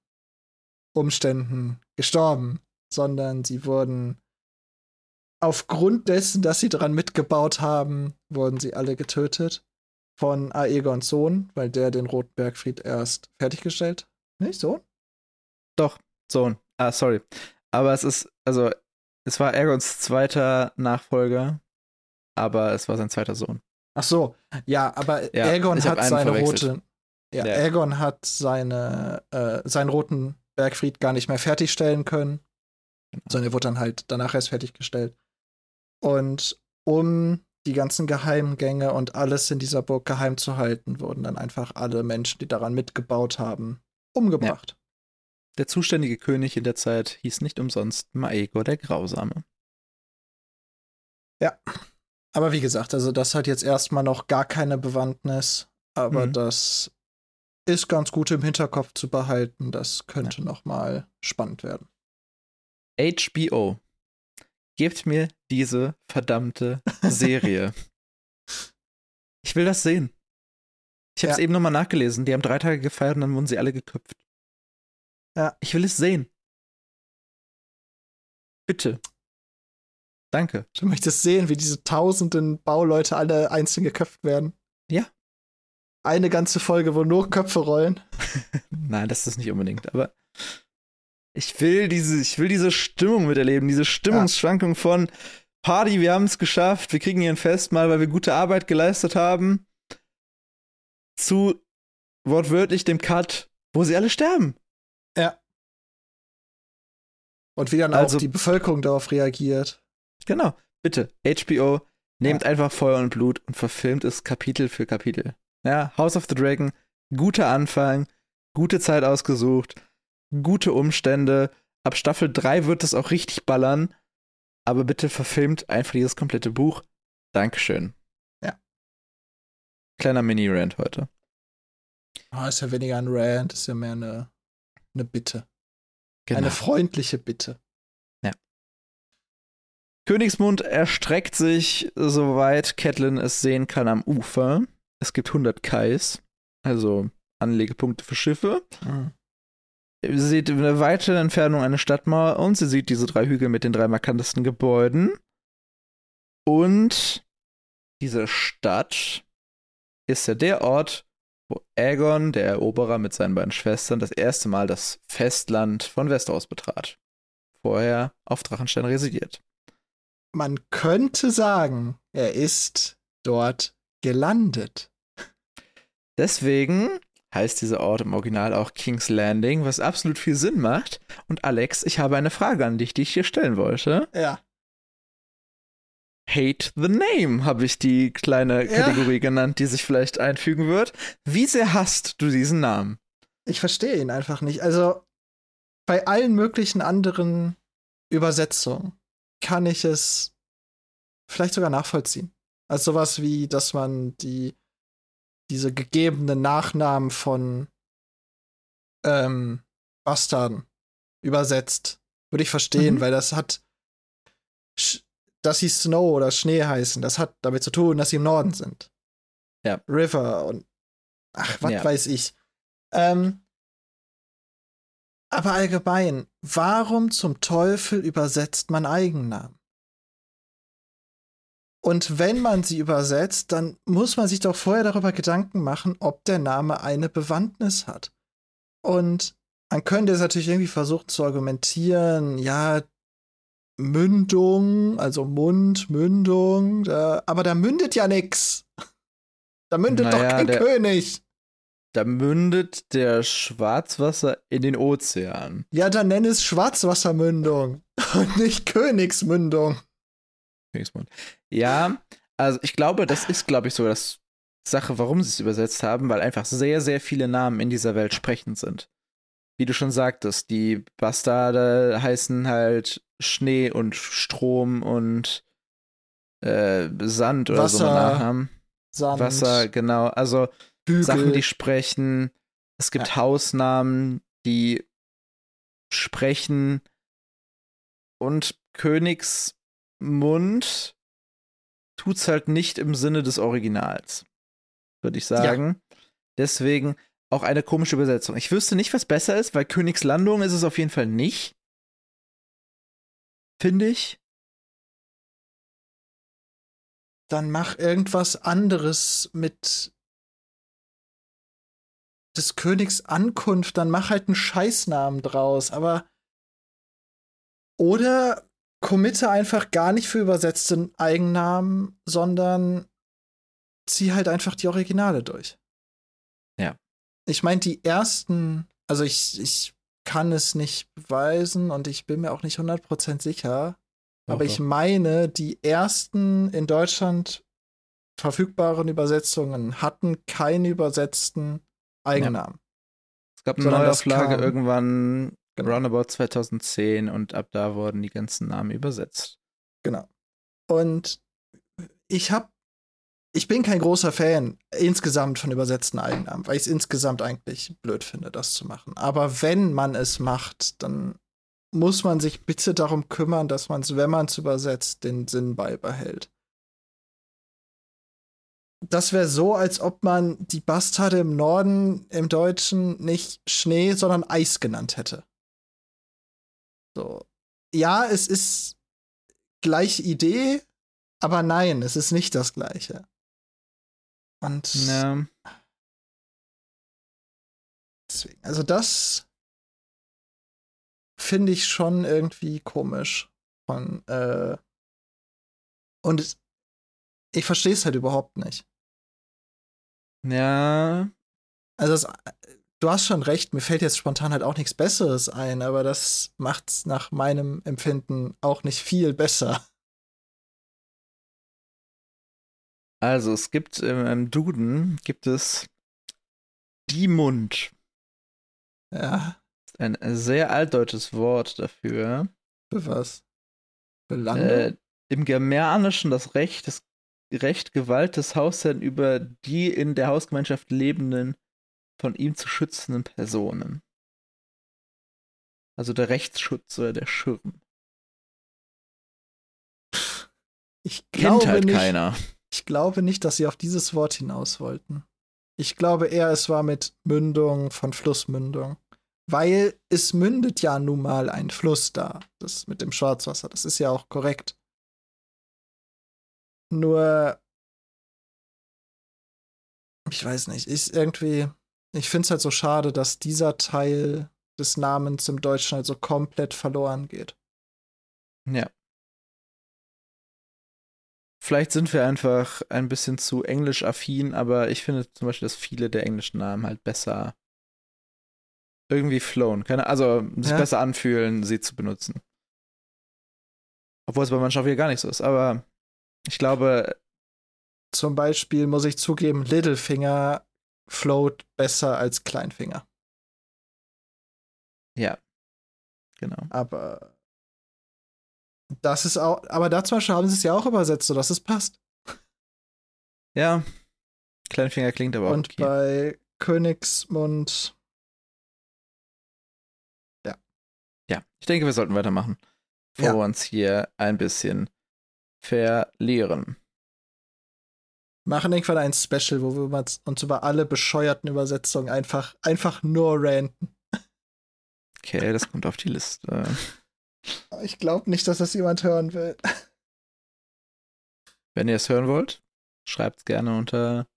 Umständen gestorben, sondern sie wurden aufgrund dessen, dass sie daran mitgebaut haben, wurden sie alle getötet von Aegons Sohn, weil der den Roten Bergfried erst fertiggestellt. Nicht so? Doch, Sohn. Ah, sorry. Aber es ist, also, es war Aegons zweiter Nachfolger, aber es war sein zweiter Sohn. Ach so, ja, aber Ja, Aegon hat seine rote. Ja, Ja. Aegon hat seine, äh, seinen roten Bergfried gar nicht mehr fertigstellen können. Genau. Sondern er wurde dann halt danach erst fertiggestellt. Und um die ganzen Geheimgänge und alles in dieser Burg geheim zu halten, wurden dann einfach alle Menschen, die daran mitgebaut haben, umgebracht. Der zuständige König in der Zeit hieß nicht umsonst Maego der Grausame. Ja. Aber wie gesagt, also das hat jetzt erstmal noch gar keine Bewandtnis, aber mhm. das ist ganz gut im Hinterkopf zu behalten. Das könnte ja. noch mal spannend werden. HBO. Gebt mir diese verdammte Serie. ich will das sehen. Ich habe es ja. eben nochmal nachgelesen. Die haben drei Tage gefeiert und dann wurden sie alle geköpft. Ja. Ich will es sehen. Bitte. Danke. Du möchtest sehen, wie diese tausenden Bauleute alle einzeln geköpft werden. Ja. Eine ganze Folge, wo nur Köpfe rollen. Nein, das ist nicht unbedingt, aber ich will diese, ich will diese Stimmung miterleben, diese Stimmungsschwankung ja. von Party, wir haben es geschafft, wir kriegen hier ein Festmahl, weil wir gute Arbeit geleistet haben, zu wortwörtlich dem Cut, wo sie alle sterben. Ja. Und wie dann also, auch die Bevölkerung darauf reagiert. Genau. Bitte, HBO, nehmt ja. einfach Feuer und Blut und verfilmt es Kapitel für Kapitel. Ja, House of the Dragon, guter Anfang, gute Zeit ausgesucht gute Umstände. Ab Staffel 3 wird es auch richtig ballern. Aber bitte verfilmt einfach dieses komplette Buch. Dankeschön. Ja. Kleiner Mini-Rant heute. Oh, ist ja weniger ein Rant, ist ja mehr eine, eine Bitte. Genau. Eine freundliche Bitte. Königsmund erstreckt sich, soweit Catelyn es sehen kann, am Ufer. Es gibt 100 Kais, also Anlegepunkte für Schiffe. Mhm. Sie sieht in einer weiten Entfernung eine Stadtmauer und sie sieht diese drei Hügel mit den drei markantesten Gebäuden. Und diese Stadt ist ja der Ort, wo Aegon, der Eroberer mit seinen beiden Schwestern, das erste Mal das Festland von Westeros betrat. Vorher auf Drachenstein residiert. Man könnte sagen, er ist dort gelandet. Deswegen heißt dieser Ort im Original auch King's Landing, was absolut viel Sinn macht. Und Alex, ich habe eine Frage an dich, die ich dir stellen wollte. Ja. Hate the Name habe ich die kleine Kategorie ja. genannt, die sich vielleicht einfügen wird. Wie sehr hast du diesen Namen? Ich verstehe ihn einfach nicht. Also bei allen möglichen anderen Übersetzungen kann ich es vielleicht sogar nachvollziehen. Also sowas wie, dass man die diese gegebenen Nachnamen von ähm, Bastarden übersetzt. Würde ich verstehen, mhm. weil das hat, dass sie Snow oder Schnee heißen, das hat damit zu tun, dass sie im Norden sind. Ja. River und ach, was ja. weiß ich. Ähm, aber allgemein, warum zum Teufel übersetzt man Eigennamen? Und wenn man sie übersetzt, dann muss man sich doch vorher darüber Gedanken machen, ob der Name eine Bewandtnis hat. Und man könnte es natürlich irgendwie versuchen zu argumentieren, ja, Mündung, also Mund, Mündung, da, aber da mündet ja nix. Da mündet naja, doch kein der, König. Da mündet der Schwarzwasser in den Ozean. Ja, dann nenn es Schwarzwassermündung und nicht Königsmündung. Königsmund. Ja, also ich glaube, das ist, glaube ich, so das Sache, warum sie es übersetzt haben, weil einfach sehr, sehr viele Namen in dieser Welt sprechend sind. Wie du schon sagtest, die Bastarde heißen halt Schnee und Strom und äh, Sand oder Wasser, so Nachnamen. Sand, Wasser, genau. Also Hügel. Sachen, die sprechen. Es gibt ja. Hausnamen, die sprechen. Und Königs Mund tut's halt nicht im Sinne des Originals, würde ich sagen. Ja. Deswegen auch eine komische Übersetzung. Ich wüsste nicht, was besser ist, weil Königslandung ist es auf jeden Fall nicht. Finde ich. Dann mach irgendwas anderes mit des Königs Ankunft, dann mach halt einen Scheißnamen draus, aber oder committe einfach gar nicht für übersetzte Eigennamen, sondern zieh halt einfach die Originale durch. Ja. Ich meine, die ersten, also ich, ich kann es nicht beweisen und ich bin mir auch nicht 100% sicher, doch, aber ich meine, die ersten in Deutschland verfügbaren Übersetzungen hatten keine übersetzten Eigennamen. Ja. Es gab eine Neuauflage irgendwann genau. roundabout 2010 und ab da wurden die ganzen Namen übersetzt. Genau. Und ich habe ich bin kein großer Fan insgesamt von übersetzten Eigennamen, weil ich es insgesamt eigentlich blöd finde, das zu machen. Aber wenn man es macht, dann muss man sich bitte darum kümmern, dass man es, wenn man es übersetzt, den Sinn beibehält. Das wäre so, als ob man die Bastarde im Norden im Deutschen nicht Schnee, sondern Eis genannt hätte. So. Ja, es ist gleiche Idee, aber nein, es ist nicht das gleiche. Und ja. deswegen, also das finde ich schon irgendwie komisch. Von, äh, und ich verstehe es halt überhaupt nicht. Ja. Also das, du hast schon recht, mir fällt jetzt spontan halt auch nichts Besseres ein, aber das macht's nach meinem Empfinden auch nicht viel besser. Also es gibt im, Duden gibt es die Mund. Ja. Ein sehr altdeutsches Wort dafür. Für was? Für Lande? Äh, Im Germanischen das Recht, das Recht Gewalt des Hausherrn über die in der Hausgemeinschaft lebenden, von ihm zu schützenden Personen. Also der Rechtsschutz oder der Schirm. Ich Kennt halt nicht, keiner. Ich glaube nicht, dass sie auf dieses Wort hinaus wollten. Ich glaube eher, es war mit Mündung von Flussmündung. Weil es mündet ja nun mal ein Fluss da. Das mit dem Schwarzwasser. Das ist ja auch korrekt. Nur. Ich weiß nicht. Ich irgendwie. Ich finde es halt so schade, dass dieser Teil des Namens im Deutschen halt so komplett verloren geht. Ja. Vielleicht sind wir einfach ein bisschen zu englisch-affin, aber ich finde zum Beispiel, dass viele der englischen Namen halt besser irgendwie flown. Keine, also sich ja. besser anfühlen, sie zu benutzen. Obwohl es bei manchen auch wieder gar nicht so ist. Aber ich glaube. Zum Beispiel muss ich zugeben, Littlefinger float besser als Kleinfinger. Ja. Genau. Aber das ist auch, aber da zum Beispiel haben sie es ja auch übersetzt, sodass es passt. Ja. Kleinfinger klingt aber auch. Und okay. bei Königsmund. Ja. Ja, ich denke, wir sollten weitermachen. Bevor ja. wir uns hier ein bisschen verlieren. Machen irgendwann ein Special, wo wir uns über alle bescheuerten Übersetzungen einfach, einfach nur ranten. Okay, das kommt auf die Liste. Ich glaube nicht, dass das jemand hören will. Wenn ihr es hören wollt, schreibt es gerne unter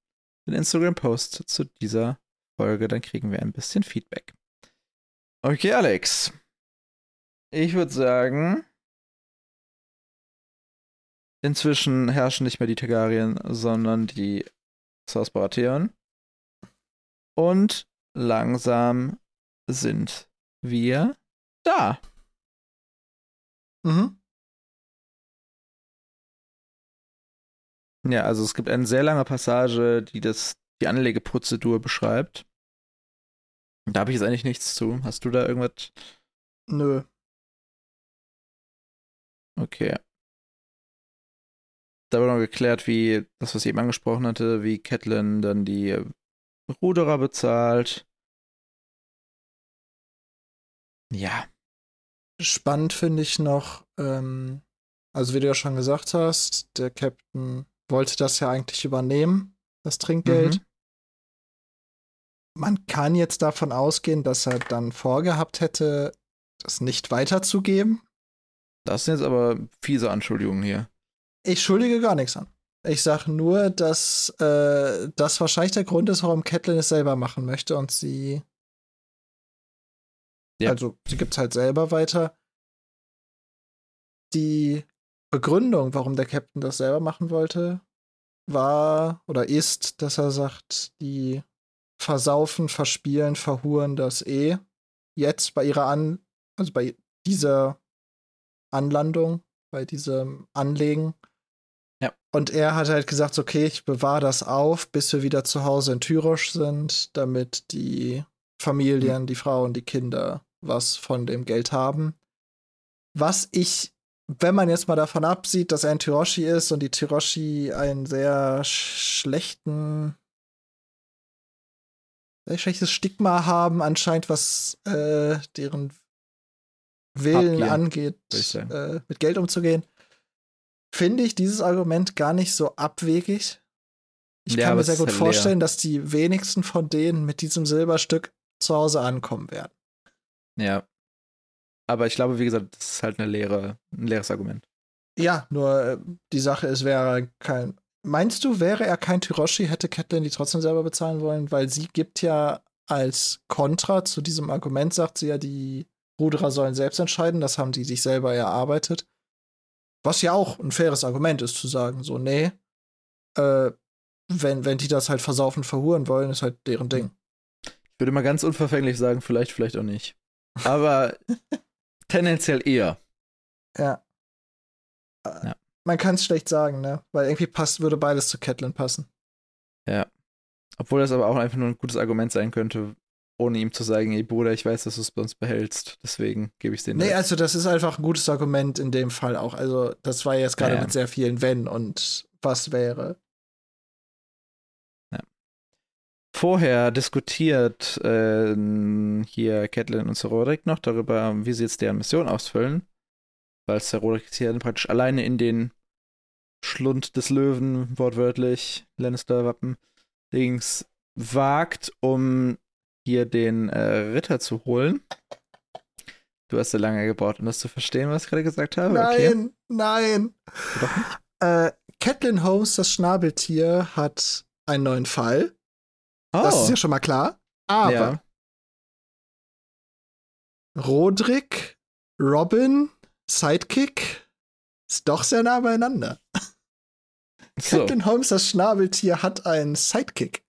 den Instagram-Post zu dieser Folge, dann kriegen wir ein bisschen Feedback. Okay, Alex. Ich würde sagen, inzwischen herrschen nicht mehr die Targaryen, sondern die South Baratheon. Und langsam sind wir da. Mhm. Ja, also es gibt eine sehr lange Passage, die das, die Anlegeprozedur beschreibt. Da habe ich jetzt eigentlich nichts zu. Hast du da irgendwas? Nö. Okay. Da wurde noch geklärt, wie das, was ich eben angesprochen hatte, wie Catelyn dann die Ruderer bezahlt. Ja, Spannend finde ich noch, ähm, also wie du ja schon gesagt hast, der Captain wollte das ja eigentlich übernehmen, das Trinkgeld. Mhm. Man kann jetzt davon ausgehen, dass er dann vorgehabt hätte, das nicht weiterzugeben. Das sind jetzt aber fiese Anschuldigungen hier. Ich schuldige gar nichts an. Ich sage nur, dass äh, das wahrscheinlich der Grund ist, warum Catelyn es selber machen möchte und sie ja. Also sie gibt es halt selber weiter. Die Begründung, warum der Captain das selber machen wollte, war oder ist, dass er sagt, die versaufen, verspielen, verhuren das eh. Jetzt bei ihrer An, also bei dieser Anlandung, bei diesem Anlegen. Und er hat halt gesagt, okay, ich bewahre das auf, bis wir wieder zu Hause in Tyrosch sind, damit die Familien, mhm. die Frauen, die Kinder was von dem Geld haben. Was ich, wenn man jetzt mal davon absieht, dass er ein Tiroshi ist und die Tiroshi einen sehr schlechten, sehr schlechtes Stigma haben, anscheinend was äh, deren Willen Habgier, angeht, äh, mit Geld umzugehen, finde ich dieses Argument gar nicht so abwegig. Ich Ja, kann mir sehr gut halt vorstellen, dass die wenigsten von denen mit diesem Silberstück zu Hause ankommen werden. Ja. Aber ich glaube, wie gesagt, das ist halt eine leere, ein leeres Argument. Ja, nur äh, die Sache ist, wäre er kein. Meinst du, wäre er kein Tyroshi, hätte Catelyn die trotzdem selber bezahlen wollen? Weil sie gibt ja als Kontra zu diesem Argument, sagt sie ja, die Ruderer sollen selbst entscheiden, das haben die sich selber erarbeitet. Was ja auch ein faires Argument ist, zu sagen, so, nee, äh, wenn, wenn die das halt versaufen, verhuren wollen, ist halt deren Ding. Ich würde mal ganz unverfänglich sagen, vielleicht, vielleicht auch nicht. Aber tendenziell eher. Ja. Ja. Man kann es schlecht sagen, ne? Weil irgendwie passt, würde beides zu Catelyn passen. Ja. Obwohl das aber auch einfach nur ein gutes Argument sein könnte, ohne ihm zu sagen, ey Bruder, ich weiß, dass du es bei uns behältst. Deswegen gebe ich es dir Nee, also das ist einfach ein gutes Argument in dem Fall auch. Also, das war jetzt gerade Ja, ja. mit sehr vielen Wenn und was wäre. Vorher diskutiert äh, hier Catelyn und Sir Roderick noch darüber, wie sie jetzt deren Mission ausfüllen. Weil Sir Roderick ist hier praktisch alleine in den Schlund des Löwen, wortwörtlich, Lannister-Wappen, Dings, wagt, um hier den äh, Ritter zu holen. Du hast so lange gebraucht, um das zu verstehen, was ich gerade gesagt habe. Okay. Nein, nein. Doch nicht? Äh, Catelyn Holmes, das Schnabeltier, hat einen neuen Fall. Oh, Das ist ja schon mal klar. Aber ja. Roderick, Robin, Sidekick ist doch sehr nah beieinander. So. Catelyn Holmes, das Schnabeltier, hat einen Sidekick.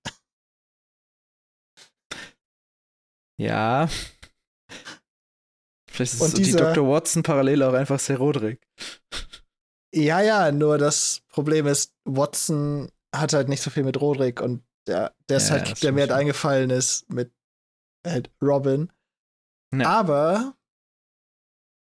Ja. Vielleicht ist Und die Dr. Watson parallel auch einfach Sir Roderick. Ja, ja, nur das Problem ist, Watson hat halt nicht so viel mit Roderick und der, der Ja, Sidekick, das der mir halt eingefallen ist, mit halt Robin. Ja. Aber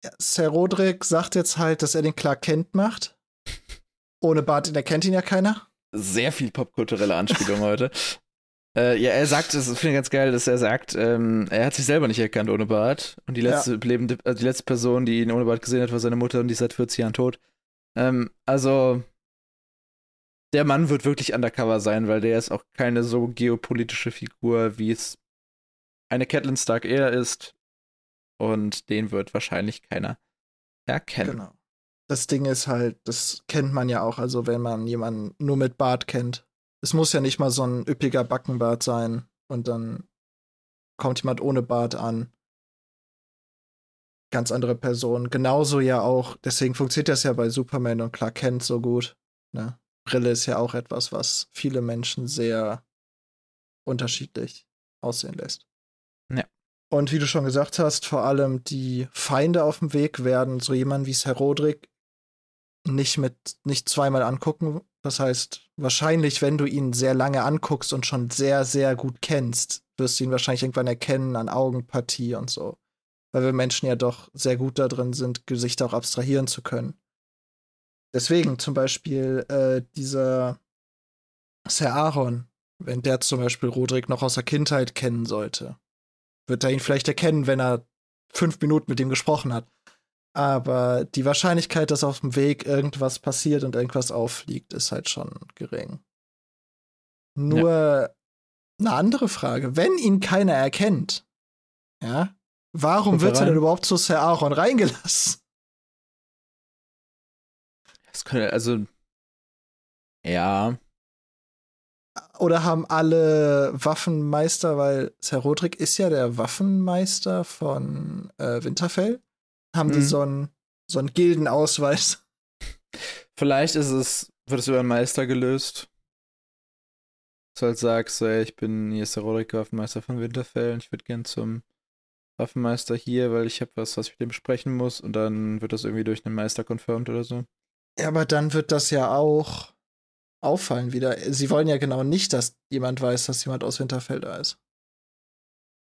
ja, Sir Roderick sagt jetzt halt, dass er den Clark Kent macht. Ohne Bart, der kennt ihn ja keiner. Sehr viel popkulturelle Anspielung heute. Äh, ja, er sagt, das finde ich ganz geil, dass er sagt, ähm, er hat sich selber nicht erkannt ohne Bart. Und die letzte lebende, äh, die letzte Person, die ihn ohne Bart gesehen hat, war seine Mutter und die ist seit 40 Jahren tot. Ähm, also, der Mann wird wirklich undercover sein, weil der ist auch keine so geopolitische Figur, wie es eine Catelyn Stark eher ist. Und den wird wahrscheinlich keiner erkennen. Genau. Das Ding ist halt, das kennt man ja auch, also wenn man jemanden nur mit Bart kennt. Es muss ja nicht mal so ein üppiger Backenbart sein und dann kommt jemand ohne Bart an. Ganz andere Person. Genauso ja auch, deswegen funktioniert das ja bei Superman und Clark Kent so gut. Ne? Brille ist ja auch etwas, was viele Menschen sehr unterschiedlich aussehen lässt. Ja. Und wie du schon gesagt hast, vor allem die Feinde auf dem Weg werden so jemand wie Sir Roderick nicht mit, nicht zweimal angucken. Das heißt, wahrscheinlich, wenn du ihn sehr lange anguckst und schon sehr, sehr gut kennst, wirst du ihn wahrscheinlich irgendwann erkennen an Augenpartie und so. Weil wir Menschen ja doch sehr gut da drin sind, Gesichter auch abstrahieren zu können. Deswegen zum Beispiel äh, dieser Sir Aaron, wenn der zum Beispiel Roderick noch aus der Kindheit kennen sollte, wird er ihn vielleicht erkennen, wenn er fünf Minuten mit ihm gesprochen hat. Aber die Wahrscheinlichkeit, dass auf dem Weg irgendwas passiert und irgendwas auffliegt, ist halt schon gering. Nur eine andere Frage. Wenn ihn keiner erkennt, ja, warum wird er denn überhaupt zu Sir Aaron reingelassen? Das könnte, also, ja, Oder haben alle Waffenmeister, weil Sir Roderick ist ja der Waffenmeister von äh, Winterfell, haben die Mhm. so einen so einen Gildenausweis? Vielleicht ist es, wird es über einen Meister gelöst. Dass du halt sagst, ey, ich bin hier ist der Roderick, Waffenmeister von Winterfell und ich würde gern zum Waffenmeister hier, weil ich habe was, was ich mit dem besprechen muss und dann wird das irgendwie durch einen Meister confirmed oder so. Ja, aber dann wird das ja auch auffallen wieder. Sie wollen ja genau nicht, dass jemand weiß, dass jemand aus Winterfell da ist.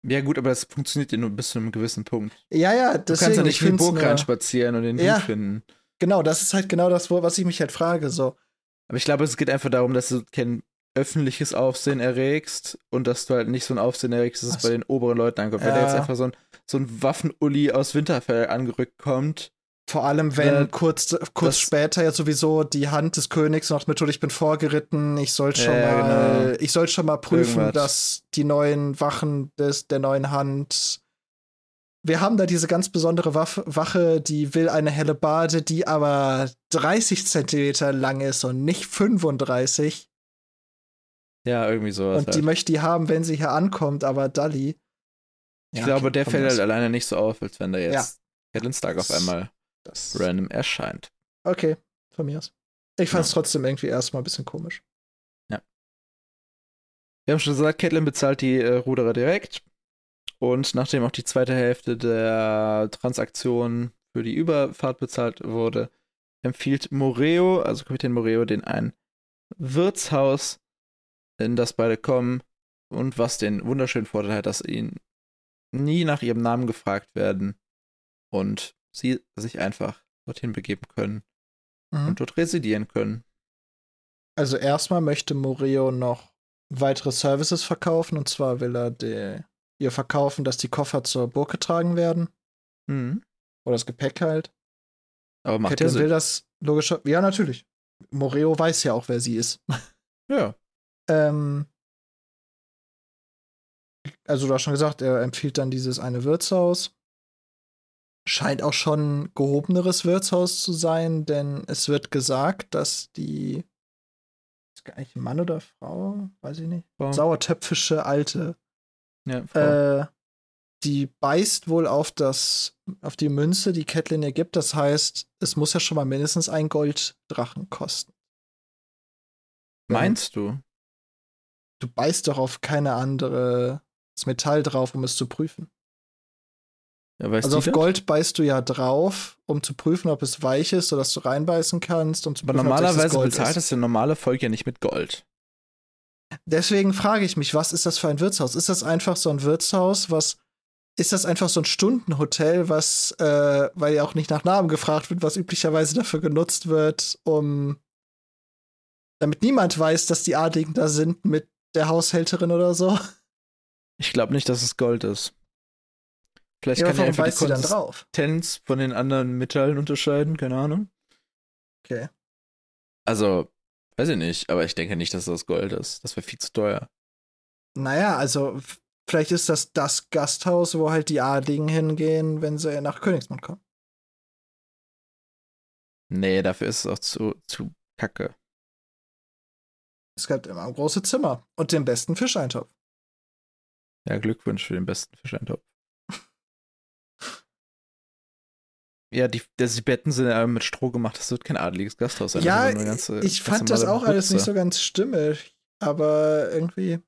Ja, gut, aber das funktioniert ja nur bis zu einem gewissen Punkt. Ja, ja, Du deswegen. kannst ja nicht ich in die Burg nur- reinspazieren und den Ja. gut finden. Genau, das ist halt genau das, wo- was ich mich halt frage. So, Aber ich glaube, es geht einfach darum, dass du kein öffentliches Aufsehen erregst und dass du halt nicht so ein Aufsehen erregst, dass es Ach so. bei den oberen Leuten ankommt. Wenn da Ja. jetzt einfach so ein, so ein Waffenulli aus Winterfell angerückt kommt, vor allem, wenn Äh, kurz, kurz später ja sowieso die Hand des Königs noch mit, ich bin vorgeritten, ich soll schon Ja, mal, genau. ich soll schon mal prüfen, Irgendwas. dass die neuen Wachen des, der neuen Hand. Wir haben da diese ganz besondere Waffe, Wache, die will eine helle Bade, die aber 30 Zentimeter lang ist und nicht 35. ja, irgendwie sowas. und die halt. möchte die haben, wenn sie hier ankommt, aber Dalli. Ich Ja, glaube, okay, der fällt halt alleine nicht so auf, als wenn da jetzt Catelyn Stark auf einmal Das, random erscheint. okay, von mir aus. Ich fand es Ja. trotzdem irgendwie erstmal ein bisschen komisch. Wir haben schon gesagt, Catelyn bezahlt die äh, Ruderer direkt. Und nachdem auch die zweite Hälfte der Transaktion für die Überfahrt bezahlt wurde, empfiehlt Moreo, also Kapitän Moreo, den ein Wirtshaus, in das beide kommen und was den wunderschönen Vorteil hat, dass ihnen nie nach ihrem Namen gefragt werden und sie sich einfach dorthin begeben können Mhm. und dort residieren können. Also erstmal möchte Moreo noch weitere Services verkaufen und zwar will er die, ihr verkaufen, dass die Koffer zur Burg getragen werden Mhm. oder das Gepäck halt. Aber macht ja Catelyn will das logischer. Ja, natürlich. Moreo weiß ja auch, wer sie ist. Ja. ähm, also du hast schon gesagt, er empfiehlt dann dieses eine Wirtshaus. Scheint auch schon ein gehobeneres Wirtshaus zu sein, denn es wird gesagt, dass die ist gar nicht Mann oder Frau, weiß ich nicht. Frau. Sauertöpfische Alte. ja Frau. Äh, die beißt wohl auf das, auf die Münze, die Catelyn ihr gibt. Das heißt, es muss ja schon mal mindestens ein Golddrachen kosten. Meinst du? Du beißt doch auf keine andere das Metall drauf, um es zu prüfen. Ja, also auf das? Gold beißt du ja drauf, um zu prüfen, ob es weich ist, sodass du reinbeißen kannst, um zu Aber prüfen, ob normalerweise Gold bezahlt ist. das der normale Volk ja nicht mit Gold. Deswegen frage ich mich, was ist das für ein Wirtshaus? Ist das einfach so ein Wirtshaus, was ist das einfach so ein Stundenhotel, was, äh, weil ja auch nicht nach Namen gefragt wird, was üblicherweise dafür genutzt wird, um damit niemand weiß, dass die Adligen da sind mit der Haushälterin oder so. Ich glaube nicht, dass es Gold ist. Vielleicht Ja, kann er einfach die? Konsistenz von den anderen Metallen unterscheiden, keine Ahnung. Okay. Also, weiß ich nicht, aber ich denke nicht, dass das Gold ist. Das wäre viel zu teuer. Naja, also vielleicht ist das das Gasthaus, wo halt die Adligen hingehen, wenn sie nach Königsmund kommen. Nee, dafür ist es auch zu, zu kacke. Es gab immer große Zimmer und den besten Fischeintopf. Ja, Glückwunsch für den besten Fischeintopf. Ja, die, die Betten sind ja mit Stroh gemacht. Das wird kein adeliges Gasthaus sein. Ja, eine ganze- ich fand das auch alles nicht so ganz stimmig, aber irgendwie.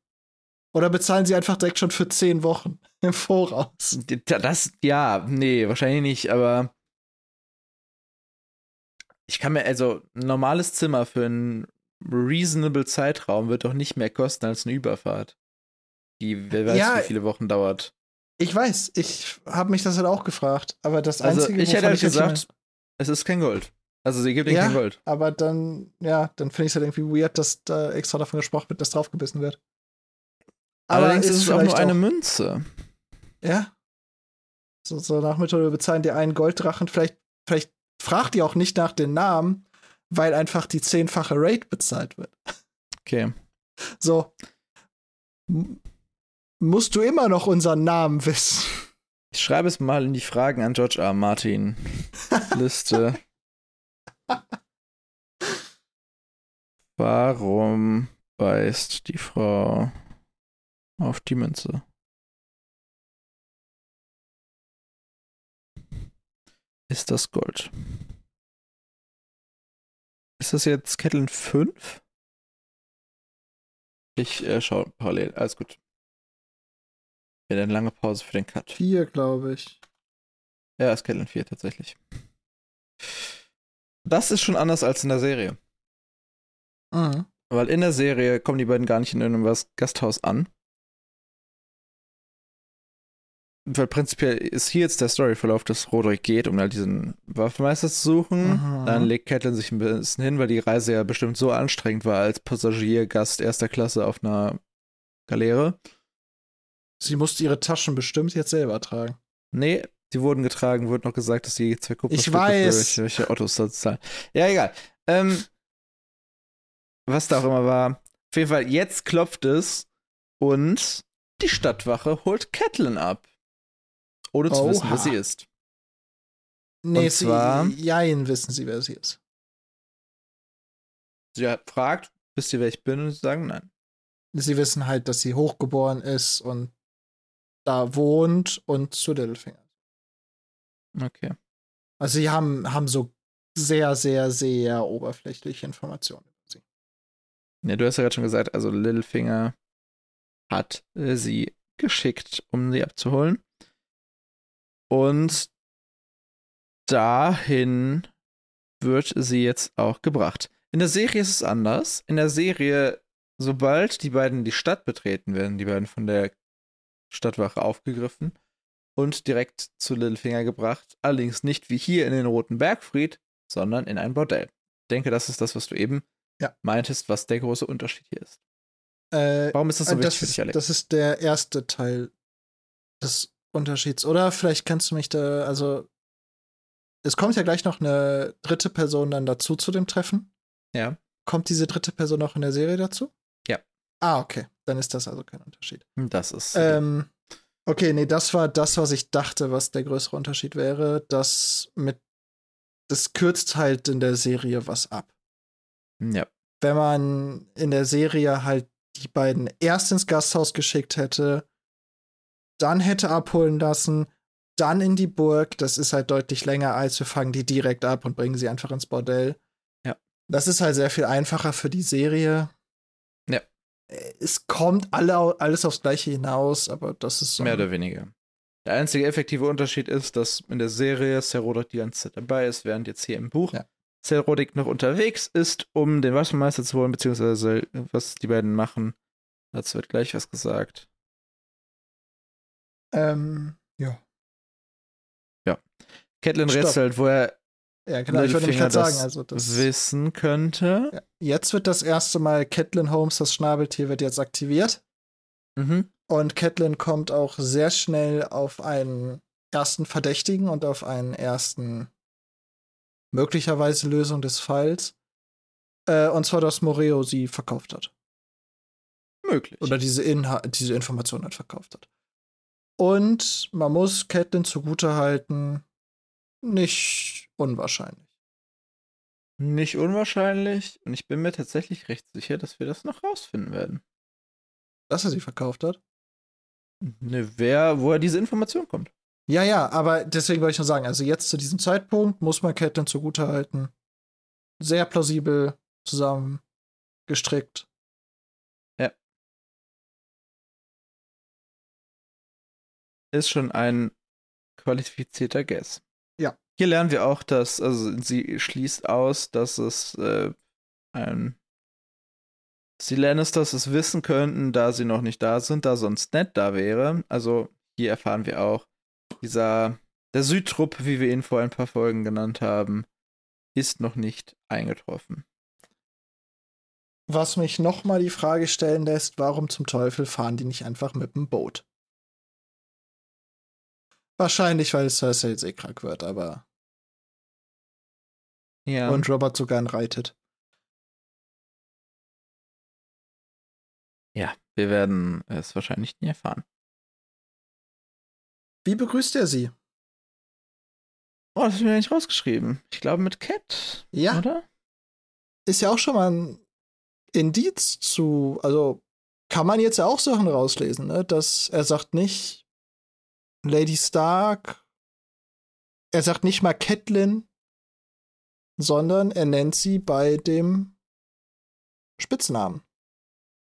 Oder bezahlen sie einfach direkt schon für zehn Wochen im Voraus? Das, ja, nee, wahrscheinlich nicht, aber ich kann mir, also ein normales Zimmer für einen reasonable Zeitraum wird doch nicht mehr kosten als eine Überfahrt. Die, wer weiß, Ja. wie viele Wochen dauert. Ich weiß, ich habe mich das halt auch gefragt, aber das Also Einzige, ich hätte halt jetzt gesagt, es ist kein Gold. Also sie gibt ihnen Ja. kein Gold. aber dann, ja, dann finde ich es halt irgendwie weird, dass da extra davon gesprochen wird, dass draufgebissen wird. Allerdings ist es auch nur eine Münze. Ja. So, so nach wir bezahlen dir einen Golddrachen. Vielleicht, vielleicht fragt ihr auch nicht nach den Namen, weil einfach die zehnfache Rate bezahlt wird. Okay. So. Musst du immer noch unseren Namen wissen? Ich schreibe es mal in die Fragen an George R. Martin. Liste. Warum beißt die Frau auf die Münze? Ist das Gold? Ist das jetzt Ketteln 5? Ich äh, schaue parallel. Alles gut. Ja, eine lange Pause für den Cut. Vier, glaube ich. Ja, ist Catelyn 4 tatsächlich. Das ist schon anders als in der Serie. Mhm. Weil in der Serie kommen die beiden gar nicht in irgendwas Gasthaus an. weil prinzipiell ist hier jetzt der Storyverlauf, dass Roderick geht, um halt diesen Waffenmeister zu suchen. Mhm. Dann legt Catelyn sich ein bisschen hin, weil die Reise ja bestimmt so anstrengend war als Passagiergast erster Klasse auf einer Galeere. Sie musste ihre Taschen bestimmt jetzt selber tragen. Nee, die wurden getragen, wurde noch gesagt, dass die zwei Kupfer Ich weiß. für welche Ottos da zahlen. Ja, egal. Ähm, was da auch immer war. Auf jeden Fall, jetzt klopft es und die Stadtwache holt Catelyn ab. Ohne zu wissen, Oha. wer sie ist. Nee, Und zwar- sie, jein, wissen sie, wer sie ist. Sie hat- fragt, wisst ihr, wer ich bin? Und sie sagen nein. Sie wissen halt, dass sie hochgeboren ist und da wohnt und zu Littlefinger. Okay. Also sie haben, haben so sehr, sehr, sehr oberflächliche Informationen über sie. Ja, du hast ja gerade schon gesagt, also Littlefinger hat äh, sie geschickt, um sie abzuholen. Und dahin wird sie jetzt auch gebracht. In der Serie ist es anders. In der Serie, sobald die beiden die Stadt betreten, werden die beiden von der Stadtwache aufgegriffen und direkt zu Littlefinger gebracht. Allerdings nicht wie hier in den Roten Bergfried, sondern in ein Bordell. Ich denke, das ist das, was du eben Ja. meintest, was der große Unterschied hier ist. Äh, Warum ist das so Und wichtig das, für dich, ist, Alex? das ist der erste Teil des Unterschieds. Oder vielleicht kannst du mich da, also es kommt ja gleich noch eine dritte Person dann dazu zu dem Treffen. Ja. Kommt diese dritte Person auch in der Serie dazu? Ja. Ah, okay. Dann ist das also kein Unterschied. Das ist. Ähm, okay, nee, das war das, was ich dachte, was der größere Unterschied wäre. Das mit, das kürzt halt in der Serie was ab ja. wenn man in der Serie halt die beiden erst ins Gasthaus geschickt hätte, dann hätte abholen lassen, dann in die Burg, das ist halt deutlich länger, als wir fangen die direkt ab und bringen sie einfach ins Bordell. Ja. Das ist halt sehr viel einfacher für die Serie. Ja. Es kommt alle, alles aufs Gleiche hinaus, aber das ist so. Mehr oder weniger. Der einzige effektive Unterschied ist, dass in der Serie Ser Roderick die ganze Zeit dabei ist, während jetzt hier im Buch Ja. Ser Roderick noch unterwegs ist, um den Waffenmeister zu holen, beziehungsweise was die beiden machen. Dazu wird gleich was gesagt. Ähm, ja. Catelyn Stopp. rätselt, wo er Ja, genau, ich wollte gerade sagen, also das. wissen könnte. Jetzt wird das erste Mal Catelyn Holmes, das Schnabeltier, wird jetzt aktiviert. Mhm. Und Catelyn kommt auch sehr schnell auf einen ersten Verdächtigen und auf einen ersten möglicherweise Lösung des Falls. Äh, und zwar, dass Moreo sie verkauft hat. Möglich. Oder diese, Inha diese Information halt verkauft hat. Und man muss Catelyn zugutehalten, nicht unwahrscheinlich. Nicht unwahrscheinlich. Und ich bin mir tatsächlich recht sicher, dass wir das noch rausfinden werden. Dass er sie verkauft hat. Ne, wer, woher diese Information kommt. Ja, ja, aber deswegen wollte ich nur sagen, also jetzt zu diesem Zeitpunkt muss man Catelyn zugutehalten. Sehr plausibel zusammen gestrickt. ist schon ein qualifizierter Guess. Hier lernen wir auch, dass, also sie schließt aus, dass es äh, ein die Lannisters es wissen könnten, da sie noch nicht da sind, da sonst Ned da wäre. Also hier erfahren wir auch, dieser, der Südtrupp, wie wir ihn vor ein paar Folgen genannt haben, ist noch nicht eingetroffen. Was mich noch mal die Frage stellen lässt, warum zum Teufel fahren die nicht einfach mit dem Boot? Wahrscheinlich, weil Cersei jetzt eh krank wird, aber. Ja. Und Robert so gern reitet. ja, wir werden es wahrscheinlich nie erfahren. Wie begrüßt er sie? Oh, das ist mir nicht rausgeschrieben. Ich glaube mit Cat. Ja. Oder? Ist ja auch schon mal ein Indiz zu. Also, kann man jetzt ja auch Sachen rauslesen, ne? Dass er sagt nicht Lady Stark. Er sagt nicht mal Catelyn, sondern er nennt sie bei dem Spitznamen.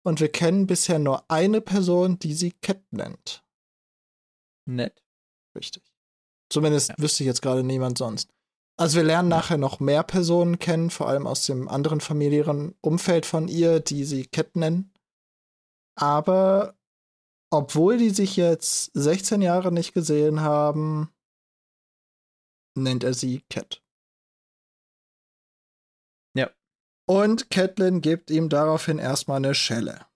Und wir kennen bisher nur eine Person, die sie Cat nennt. Nett. Richtig. Zumindest Ja. wüsste ich jetzt gerade niemand sonst. Also wir lernen Ja. nachher noch mehr Personen kennen, vor allem aus dem anderen familiären Umfeld von ihr, die sie Cat nennen. Aber obwohl die sich jetzt 16 Jahre nicht gesehen haben, nennt er sie Cat. Ja. Und Catelyn gibt ihm daraufhin erstmal eine Schelle.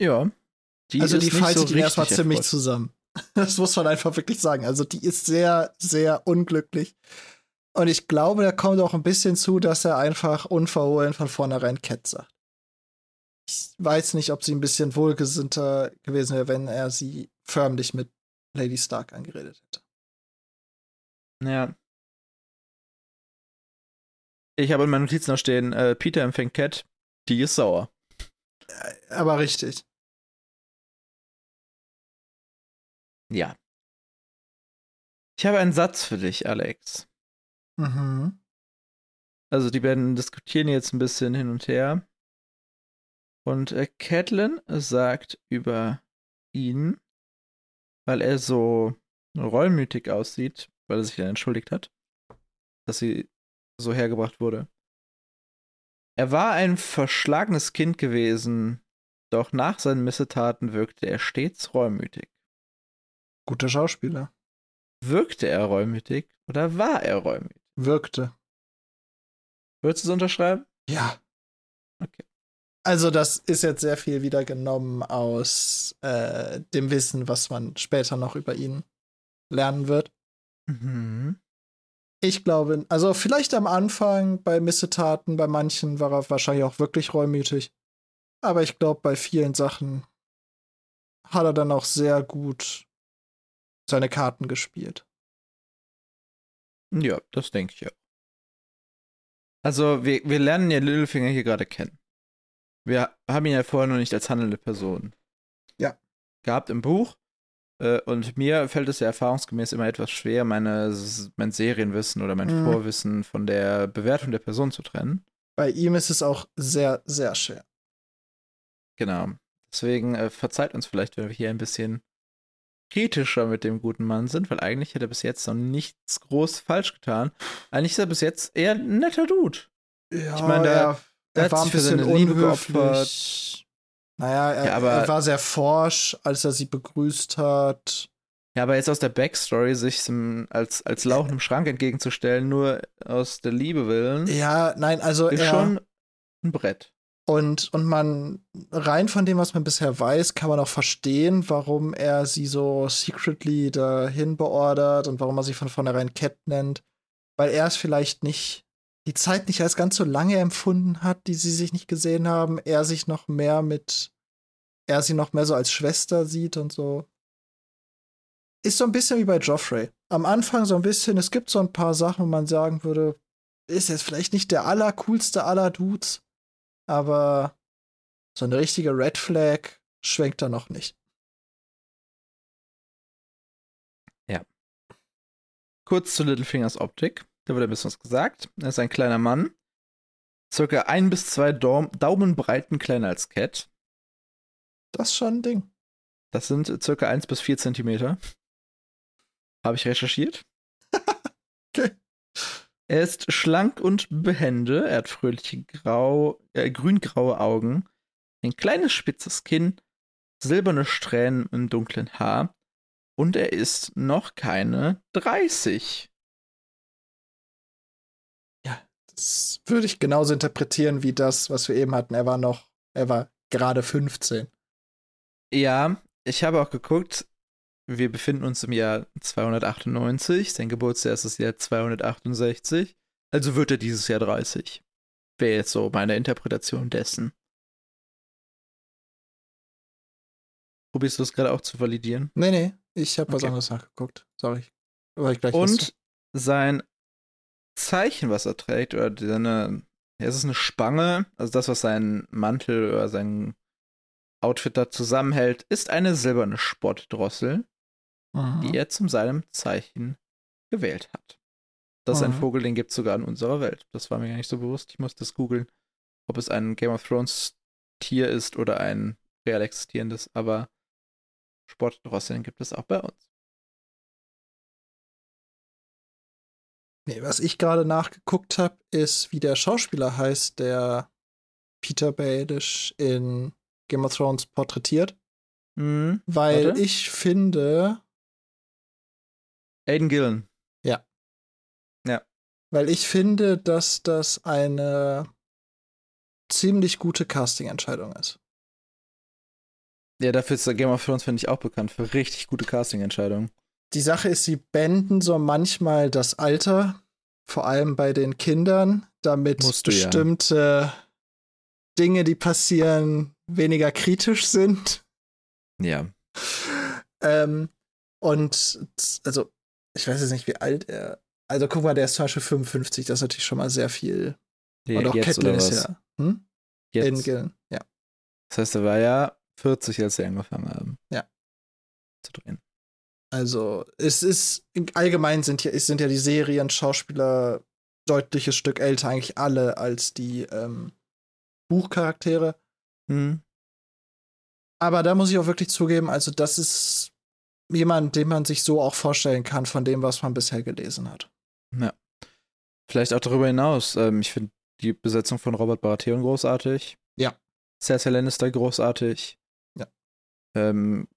Ja. Die also die faltet so ihn erstmal ziemlich zusammen. Das muss man einfach wirklich sagen. Also die ist sehr, sehr unglücklich. Und ich glaube, da kommt auch ein bisschen zu, dass er einfach unverhohlen von vornherein Cat sagt. Ich weiß nicht, ob sie ein bisschen wohlgesinnter gewesen wäre, wenn er sie förmlich mit Lady Stark angeredet hätte. Ja. Ich habe in meinen Notizen noch stehen, äh, Peter empfängt Cat, die ist sauer. Aber richtig. Ja. Ich habe einen Satz für dich, Alex. Mhm. Also, die werden diskutieren jetzt ein bisschen hin und her. Und äh, Catelyn sagt über ihn, weil er so reumütig aussieht, weil er sich dann entschuldigt hat, dass sie so hergebracht wurde. Er war ein verschlagenes Kind gewesen, doch nach seinen Missetaten wirkte er stets reumütig. Guter Schauspieler. Wirkte er reumütig oder war er reumütig? Wirkte. Würdest du es unterschreiben? Ja. Okay. Also, das ist jetzt sehr viel wieder genommen aus äh, dem Wissen, was man später noch über ihn lernen wird. Mhm. Ich glaube, also vielleicht am Anfang bei Missetaten, bei manchen war er wahrscheinlich auch wirklich reumütig. Aber ich glaube, bei vielen Sachen hat er dann auch sehr gut seine Karten gespielt. Ja, das denke ich ja. Also, wir, wir lernen ja Littlefinger hier gerade kennen. Wir haben ihn ja vorher noch nicht als handelnde Person ja. gehabt im Buch. Äh, und mir fällt es ja erfahrungsgemäß immer etwas schwer, meine, mein Serienwissen oder mein mhm. Vorwissen von der Bewertung der Person zu trennen. Bei ihm ist es auch sehr, sehr schwer. Genau. Deswegen äh, verzeiht uns vielleicht, wenn wir hier ein bisschen kritischer mit dem guten Mann sind, weil eigentlich hat er bis jetzt noch nichts groß falsch getan. Eigentlich ist er bis jetzt eher ein netter Dude. Ja, ich meine, der, der, war ein bisschen unhöflich. Naja, er, ja, er war sehr forsch, als er sie begrüßt hat. Ja, aber jetzt aus der Backstory sich als, als Lauch im Schrank entgegenzustellen, nur aus der Liebe willen. Ja, nein, also ist er, schon ein Brett. Und, und man, rein von dem, was man bisher weiß, kann man auch verstehen, warum er sie so secretly dahin beordert und warum er sie von vornherein Cat nennt. Weil er es vielleicht nicht, die Zeit nicht als ganz so lange empfunden hat, die sie sich nicht gesehen haben. Er sich noch mehr mit, er sie noch mehr so als Schwester sieht und so. Ist so ein bisschen wie bei Joffrey. Am Anfang so ein bisschen, es gibt so ein paar Sachen, wo man sagen würde, ist jetzt vielleicht nicht der allercoolste aller Dudes aber so eine richtige Red Flag schwenkt da noch nicht. Ja. Kurz zu Littlefingers Optik. Da wird ein bisschen was gesagt. Er ist ein kleiner Mann. Circa ein bis zwei Daum Daumenbreiten kleiner als Cat. Das ist schon ein Ding. Das sind circa eins bis vier Zentimeter. Habe ich recherchiert. okay. Er ist schlank und behende. Er hat fröhliche grau, äh, grüngraue Augen, ein kleines spitzes Kinn, silberne Strähnen im dunklen Haar und er ist noch keine 30. das würde ich genauso interpretieren wie das, was wir eben hatten. Er war noch, er war gerade 15. Ja, ich habe auch geguckt, wir befinden uns im Jahr 298, sein Geburtsjahr ist das Jahr 268, also wird er dieses Jahr 30. Wäre jetzt so meine Interpretation dessen. Probierst du es gerade auch zu validieren? Nee, nee, ich habe okay. was anderes nachgeguckt. Sorry. Aber ich gleich Und sein Zeichen, was er trägt, oder seine, ja, es ist eine Spange, also das, was sein Mantel oder sein Outfit da zusammenhält, ist eine silberne Spottdrossel mhm. die er zum seinem Zeichen gewählt hat. Das ist ein. Vogel, den gibt es sogar in unserer Welt. Das war mir gar nicht so bewusst. Ich musste das googeln, ob es ein Game of Thrones Tier ist oder ein real existierendes, aber Sportdrosseln gibt es auch bei uns. Nee, was ich gerade nachgeguckt habe, ist, wie der Schauspieler heißt, der Peter Baelish in Game of Thrones porträtiert. Mhm. Weil Warte. ich finde, Aiden Gillen. weil ich finde, dass das eine ziemlich gute Casting-Entscheidung ist. Ja, dafür ist Game of Thrones, finde ich, auch bekannt. Für richtig gute Casting-Entscheidungen. Die Sache ist, sie benden so manchmal das Alter, vor allem bei den Kindern, damit Musst du ja. bestimmte Dinge, die passieren, weniger kritisch sind. Ja. Ähm, und also, ich weiß jetzt nicht, wie alt er. Also guck mal, der ist zum Beispiel 55, das ist natürlich schon mal sehr viel. Je- und auch jetzt Catelyn ist ja. Hm? Jetzt. Gillen, ja. Das heißt, er war ja 40, als sie angefangen haben. Ja. Zu drehen. Also, es ist, allgemein sind ja, sind ja die Serien, Schauspieler deutliches Stück älter, eigentlich alle, als die ähm, Buchcharaktere. Mhm. Aber da muss ich auch wirklich zugeben, also, das ist jemand, den man sich so auch vorstellen kann, von dem, was man bisher gelesen hat. Vielleicht auch darüber hinaus. Ähm, ich finde die Besetzung von Robert Baratheon großartig. Ja. Cersei Lannister großartig. Ja. Ähm,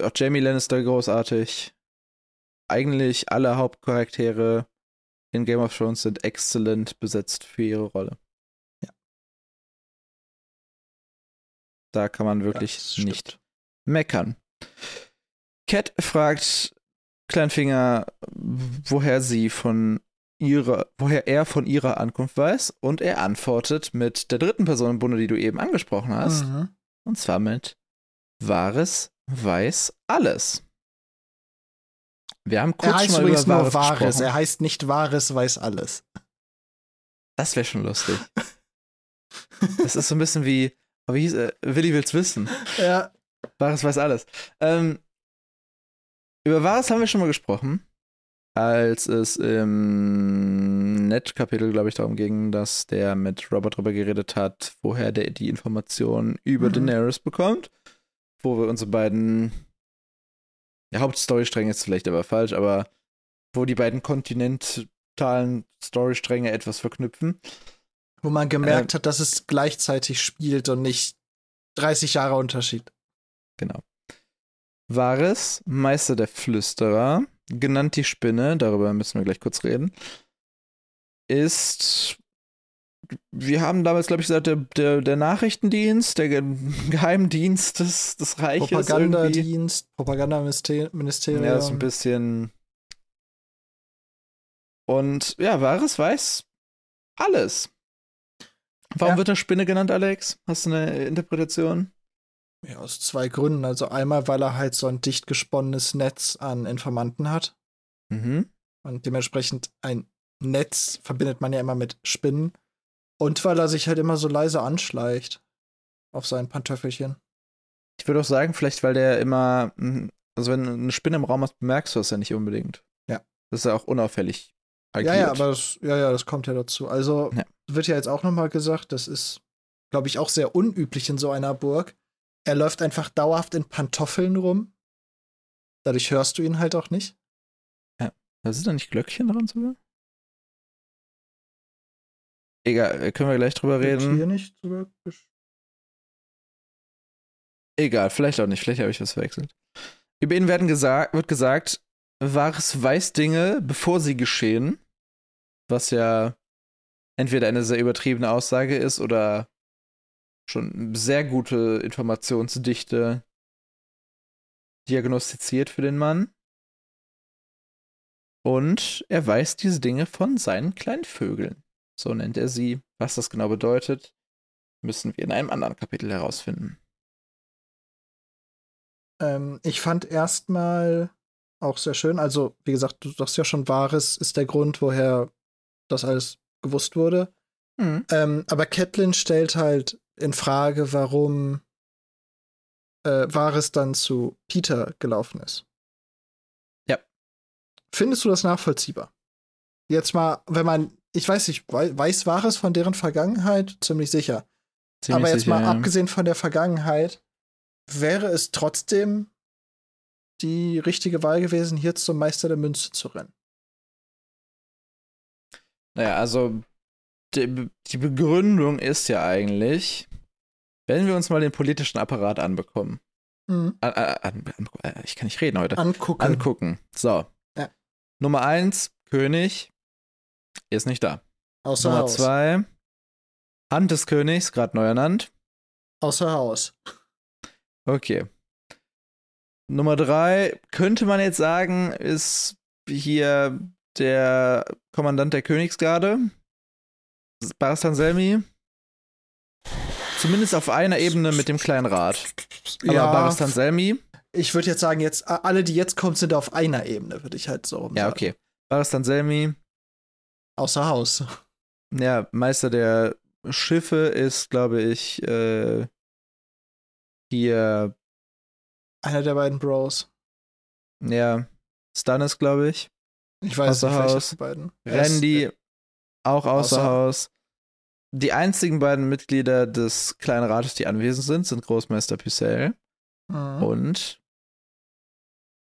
auch Jamie Lannister großartig. Eigentlich alle Hauptcharaktere in Game of Thrones sind exzellent besetzt für ihre Rolle. Ja. Da kann man wirklich nicht meckern. Cat fragt Kleinfinger, woher sie von ihrer, woher er von ihrer Ankunft weiß, und er antwortet mit der dritten Person im Bunde, die du eben angesprochen hast, Mhm. und zwar mit Wahres weiß alles. Wir haben kurz Er heißt schon mal übrigens über nur Wahres, gesprochen. Er heißt nicht Wahres, weiß alles. Das wäre schon lustig. das ist so ein bisschen wie, wie hieß er? Willi will's wissen. Ja. Wahres weiß alles. Ähm, über Wahres haben wir schon mal gesprochen, als es im Net-Kapitel, glaube ich, darum ging, dass der mit Robert drüber geredet hat, woher der die Informationen über Mhm. Daenerys bekommt. Wo wir unsere beiden ja, Hauptstorystränge ist vielleicht aber falsch, aber wo die beiden kontinentalen Storystränge etwas verknüpfen. Wo man gemerkt Ähm. hat, dass es gleichzeitig spielt und nicht 30 Jahre Unterschied. Genau. Varys, Meister der Flüsterer, genannt die Spinne, darüber müssen wir gleich kurz reden, ist, wir haben damals, glaube ich, gesagt, der, der, der Nachrichtendienst, der Ge Geheimdienst des, des Reiches. Propagandadienst, Propagandaministerium. Ja, ist ein bisschen. Und ja, Varys weiß alles. Warum Ja. wird er Spinne genannt, Alex? Hast du eine Interpretation? Ja, aus zwei Gründen. Also einmal, weil er halt so ein dicht gesponnenes Netz an Informanten hat. Mhm. Und dementsprechend ein Netz verbindet man ja immer mit Spinnen. Und weil er sich halt immer so leise anschleicht auf sein Pantöffelchen. Ich würde auch sagen, vielleicht, weil der immer, mm, also wenn du eine Spinne im Raum hast, bemerkst du das ja nicht unbedingt. Ja. Das ist ja auch unauffällig. Ja, ja, aber das, ja, ja, das kommt ja dazu. Also Ja. wird ja jetzt auch nochmal gesagt, das ist, glaube ich, auch sehr unüblich in so einer Burg. Er läuft einfach dauerhaft in Pantoffeln rum. Dadurch hörst du ihn halt auch nicht. Da sind da nicht Glöckchen dran sogar? Egal, äh, können wir gleich drüber Wird reden. Hier nicht gesch- Egal, vielleicht auch nicht, vielleicht habe ich was verwechselt. Über ihn werden gesagt, wird gesagt, Varys weiß Dinge, bevor sie geschehen, was ja entweder eine sehr übertriebene Aussage ist oder schon sehr gute Informationsdichte diagnostiziert für den Mann. Und er weiß diese Dinge von seinen kleinen Vögeln. So nennt er sie. Was das genau bedeutet, müssen wir in einem anderen Kapitel herausfinden. Ähm, ich fand erstmal auch sehr schön. Also, wie gesagt, du sagst ja schon, Wahres ist der Grund, woher das alles gewusst wurde. Mhm. Ähm, aber Catelyn stellt halt in Frage, warum äh, Varys dann zu Peter gelaufen ist. Ja. Findest du das nachvollziehbar? Jetzt mal, wenn man, ich weiß nicht, wei- weiß Varys von deren Vergangenheit? Ziemlich sicher. Ziemlich aber jetzt sicher, mal ja. abgesehen von der Vergangenheit, wäre es trotzdem die richtige Wahl gewesen, hier zum Meister der Münze zu rennen. Naja, also die, die Begründung ist ja eigentlich, Wenn wir uns mal den politischen Apparat anbekommen. Mhm. An, an, an, ich kann nicht reden heute. Angucken. Angucken. So. Ja. Nummer eins, König, ist nicht da. Außer Nummer Haus. zwei, Hand des Königs, gerade neu ernannt. Außer Haus. Okay. Nummer drei, könnte man jetzt sagen, ist hier der Kommandant der Königsgarde, Baristan Selmi. Zumindest auf einer Ebene mit dem kleinen Rat. Aber ja, Baristan Selmi, ich würde jetzt sagen, jetzt alle, die jetzt kommen, sind auf einer Ebene, würde ich halt so rum ja, okay. Baristan Selmi, Außer Haus. ja, Meister der Schiffe ist, glaube ich, äh, hier, Einer der beiden Bros. ja, Stannis, glaube ich. Ich weiß Außer nicht, Haus. beiden. Randy, auch außer außer- Haus. Die einzigen beiden Mitglieder des kleinen Rates, die anwesend sind, sind Großmeister Pucelle Mhm. und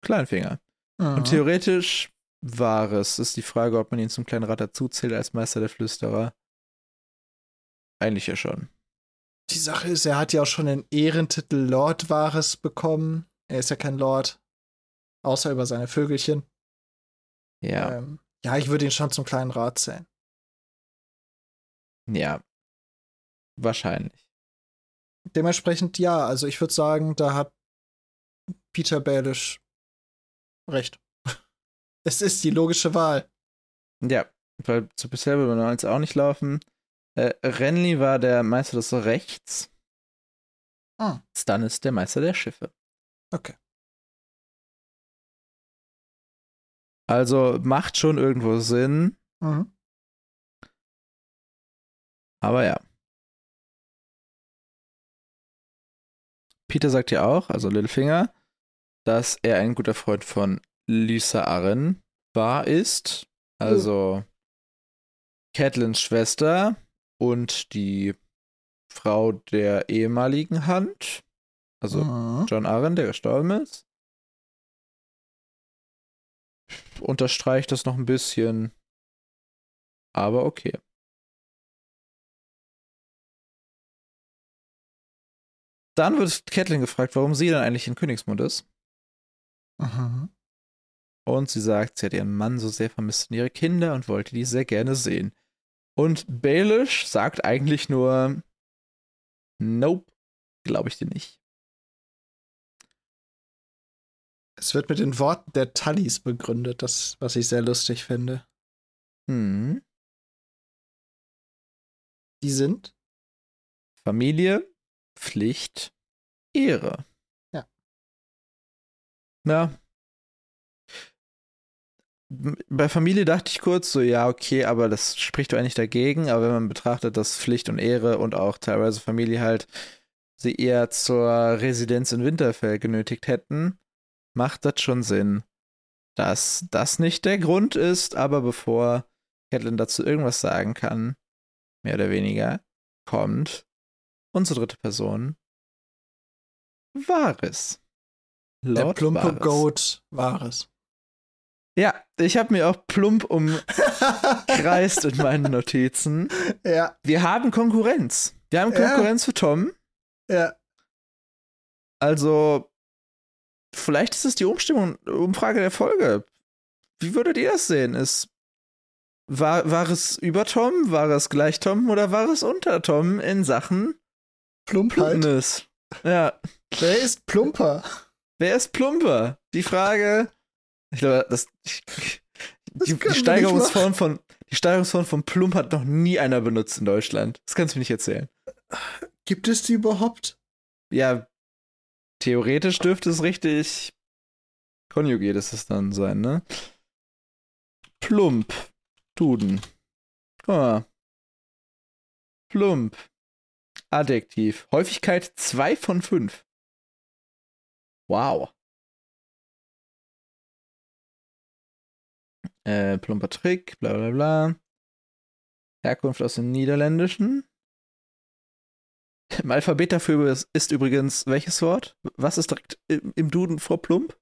Kleinfinger. Mhm. Und theoretisch war es. Ist die Frage, ob man ihn zum kleinen Rat dazuzählt als Meister der Flüsterer. Eigentlich ja schon. Die Sache ist, er hat ja auch schon den Ehrentitel Lord Wahres bekommen. Er ist ja kein Lord. Außer über seine Vögelchen. Ja. Ähm, ja, ich würde ihn schon zum kleinen Rat zählen. Ja. Wahrscheinlich. Dementsprechend ja, also ich würde sagen, da hat Peter Baelish recht. Es ist die logische Wahl. Ja, weil zu bisher würde man jetzt auch nicht laufen. Äh, Renly war der Meister des Rechts. Ah. Stannis der Meister der Schiffe. Okay. Also macht schon irgendwo Sinn, Mhm. aber ja. Peter sagt ja auch, also Littlefinger, dass er ein guter Freund von Lysa Arryn war, ist. Also Catelyns Schwester und die Frau der ehemaligen Hand. Also Mhm. John Arryn, der gestorben ist. Unterstreicht das noch ein bisschen. Aber okay. Dann wird Catelyn gefragt, warum sie dann eigentlich in Königsmund ist. Mhm. Und sie sagt, sie hat ihren Mann so sehr vermisst und ihre Kinder und wollte die sehr gerne sehen. Und Baelish sagt eigentlich nur, nope, glaube ich dir nicht. Es wird mit den Worten der Tullys begründet, das, was ich sehr lustig finde. Hm. Die sind? Familie, Pflicht, Ehre. Ja. Ja. Bei Familie dachte ich kurz so, ja, okay, aber das spricht doch eigentlich dagegen. Aber wenn man betrachtet, dass Pflicht und Ehre und auch teilweise Familie halt sie eher zur Residenz in Winterfell genötigt hätten, macht das schon Sinn, dass das nicht der Grund ist. Aber bevor Catelyn dazu irgendwas sagen kann, mehr oder weniger, kommt unsere dritte Person, der Lord plumpe Varys. Goat Wahres. Ja, ich habe mir auch plump umkreist in meinen Notizen. ja, Wir haben Konkurrenz. Wir haben Ja. Konkurrenz für Tom. ja. Also, vielleicht ist es die Umstimmung, Umfrage der Folge. Wie würdet ihr das sehen? Ist, war, war es über Tom? War es gleich Tom? Oder war es unter Tom in Sachen Plumpheit. Plumpness? Ja. Wer ist plumper? Wer ist plumper? Die Frage. Ich glaube, das. Das die, wir die Steigerungsform von. Die Steigerungsform von Plump hat noch nie einer benutzt in Deutschland. Das kannst du mir nicht erzählen. Gibt es die überhaupt? Ja, theoretisch dürfte es richtig konjugiert ist es dann sein, ne? Plump. Duden. Guck mal. Plump. Adjektiv. Häufigkeit 2 von 5. Wow. Äh, plumper Trick, bla bla bla. Herkunft aus dem Niederländischen. Im Alphabet dafür ist, übrigens welches Wort? Was ist direkt im, Duden vor Plump?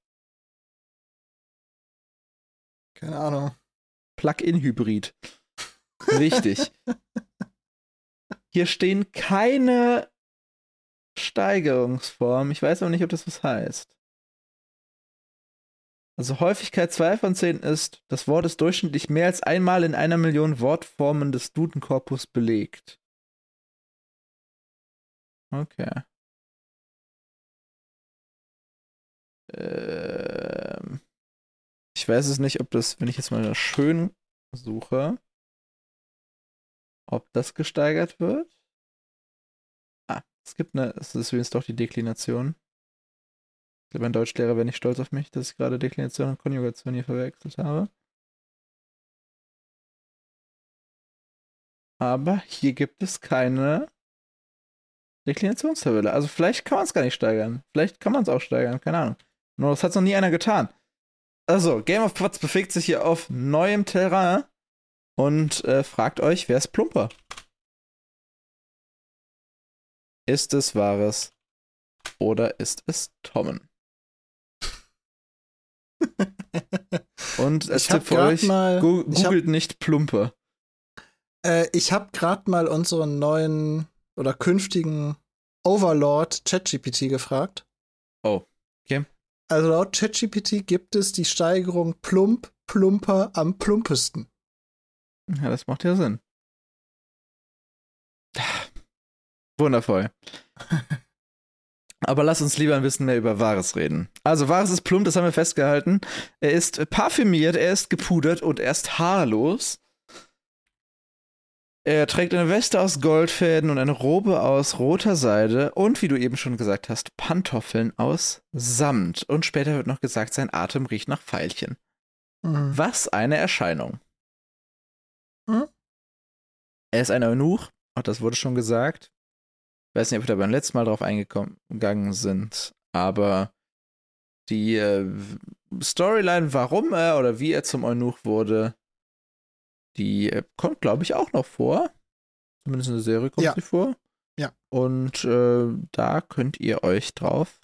Keine Ahnung. Plug-in-Hybrid. Wichtig. Hier stehen keine Steigerungsform. Ich weiß aber nicht, ob das was heißt. Also Häufigkeit 2 von 10 ist, das Wort ist durchschnittlich mehr als einmal in einer Million Wortformen des Dudenkorpus belegt. Okay. Ähm, ich weiß es nicht, ob das, wenn ich jetzt mal schön suche, ob das gesteigert wird. Ah, es gibt eine, es ist übrigens doch die Deklination. Mein Deutschlehrer wäre nicht stolz auf mich, dass ich gerade Deklination und Konjugation hier verwechselt habe. Aber hier gibt es keine Deklinationstabelle. Also vielleicht kann man es gar nicht steigern. Vielleicht kann man es auch steigern, keine Ahnung. Nur das hat noch nie einer getan. Also, Game of Pots bewegt sich hier auf neuem Terrain und äh, fragt euch, wer ist Plumper? Ist es Wahres oder ist es Tommen? Und als Ich Tipp für euch, mal- ich hab- googelt nicht Plumper. Äh, ich habe gerade mal unseren neuen oder künftigen Overlord ChatGPT gefragt. Oh, okay. Also laut ChatGPT gibt es die Steigerung plump, plumper am plumpesten. Ja, das macht ja Sinn. Wundervoll. Aber lass uns lieber ein bisschen mehr über Wahres reden. Also, Wahres ist plump, das haben wir festgehalten. Er ist parfümiert, er ist gepudert und er ist haarlos. Er trägt eine Weste aus Goldfäden und eine Robe aus roter Seide und, wie du eben schon gesagt hast, Pantoffeln aus Samt. Und später wird noch gesagt, sein Atem riecht nach Veilchen. Mhm. Was eine Erscheinung. Hm? Er ist ein Eunuch, auch das wurde schon gesagt. Ich weiß nicht, ob wir da beim letzten Mal drauf eingegangen sind, aber die äh, Storyline, warum er oder wie er zum Eunuch wurde, die äh, kommt, glaube ich, auch noch vor. Zumindest in der Serie kommt Ja. sie vor. Ja. Und äh, da könnt ihr euch drauf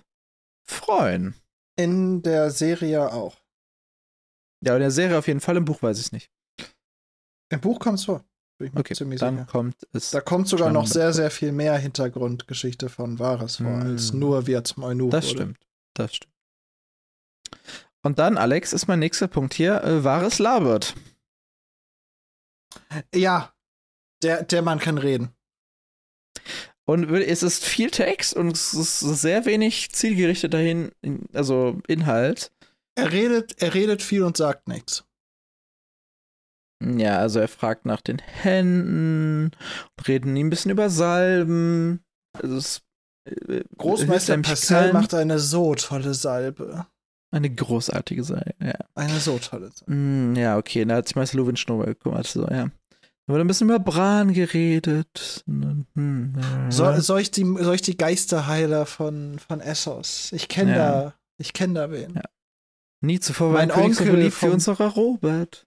freuen. In der Serie auch. Ja, in der Serie auf jeden Fall, im Buch weiß ich es nicht. Im Buch kommt es vor. Okay, dann sicher. kommt es. Da kommt sogar noch sehr, sehr viel mehr Hintergrundgeschichte von Wahres vor, Mm. als nur wie er zum Eunuch Das wurde. stimmt. Das stimmt. Und dann, Alex, ist mein nächster Punkt hier. Äh, wahres labert. Ja, der, der Mann kann reden. Und es ist viel Text und es ist sehr wenig zielgerichtet dahin, also Inhalt. Er redet, er redet viel und sagt nichts. Ja, also er fragt nach den Händen, reden ihm ein bisschen über Salben. Also es, äh, Großmeister hilft einem Pascal macht eine so tolle Salbe. eine großartige Salbe, ja. Eine so tolle Salbe. Mm, ja, okay, da hat sich Meister Luwin Schnurr gekümmert, so, ja. Da wurde ein bisschen über Bran geredet. Hm, ja. So, soll, ich die, soll ich die Geisterheiler von, von Essos? Ich kenne Ja. da, ich kenne da wen. Ja. Nie zuvor war Mein Onkel beliebt wie vom- unserer Robert.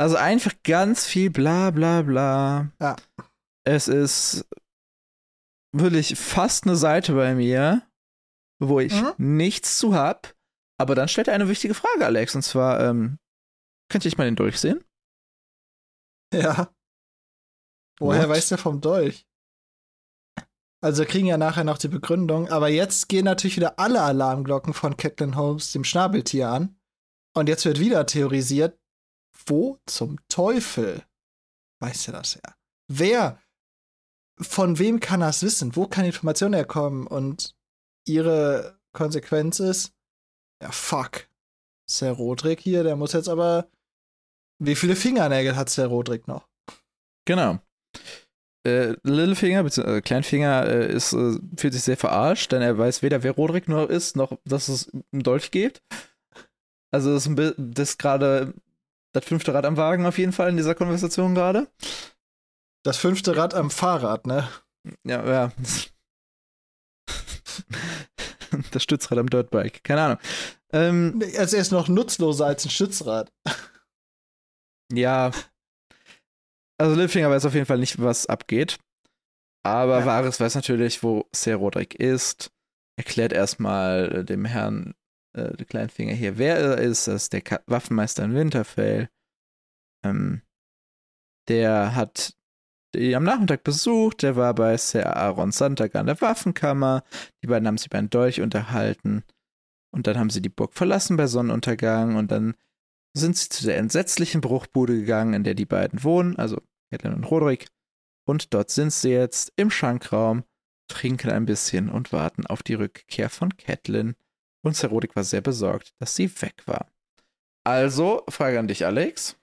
Also einfach ganz viel bla bla bla. Ja. Es ist wirklich fast eine Seite bei mir, wo ich Mhm. nichts zu hab. Aber dann stellt er eine wichtige Frage, Alex. Und zwar, ähm, könnte ich mal den Dolch sehen? Ja. Woher What? weiß der vom Dolch? Also wir kriegen ja nachher noch die Begründung, aber jetzt gehen natürlich wieder alle Alarmglocken von Catelyn Holmes, dem Schnabeltier, an. Und jetzt wird wieder theorisiert, wo zum Teufel weiß er das ja? Wer, von wem kann es wissen? Wo kann die Information herkommen? Und ihre Konsequenz ist, ja fuck, Sir Roderick hier, der muss jetzt aber, wie viele Fingernägel hat Sir Roderick noch? Genau. Äh, Littlefinger, beziehungsweise Kleinfinger, äh, ist, äh, fühlt sich sehr verarscht, denn er weiß weder, wer Roderick nur ist, noch, dass es einen Dolch gibt. Also, das das ist gerade das fünfte Rad am Wagen auf jeden Fall in dieser Konversation gerade. Das fünfte Rad am Fahrrad, ne? Ja, ja. Das Stützrad am Dirtbike. Keine Ahnung. Ähm, Also er ist noch nutzloser als ein Stützrad. ja. Also Littlefinger weiß auf jeden Fall nicht, was abgeht. Aber Ja. Varys weiß natürlich, wo Ser Roderick ist. Erklärt erstmal äh, dem Herrn äh, Kleinfinger hier, wer er ist. Das der Ka Waffenmeister in Winterfell. Ähm, der hat die am Nachmittag besucht. Der war bei Sir Aaron Sonntag an der Waffenkammer. Die beiden haben sich einen Dolch unterhalten. Und dann haben sie die Burg verlassen bei Sonnenuntergang. Und dann sind sie zu der entsetzlichen Bruchbude gegangen, in der die beiden wohnen, also Catelyn und Roderick. Und dort sind sie jetzt im Schankraum, trinken ein bisschen und warten auf die Rückkehr von Catelyn. Und Sir Roderick war sehr besorgt, dass sie weg war. Also, Frage an dich, Alex.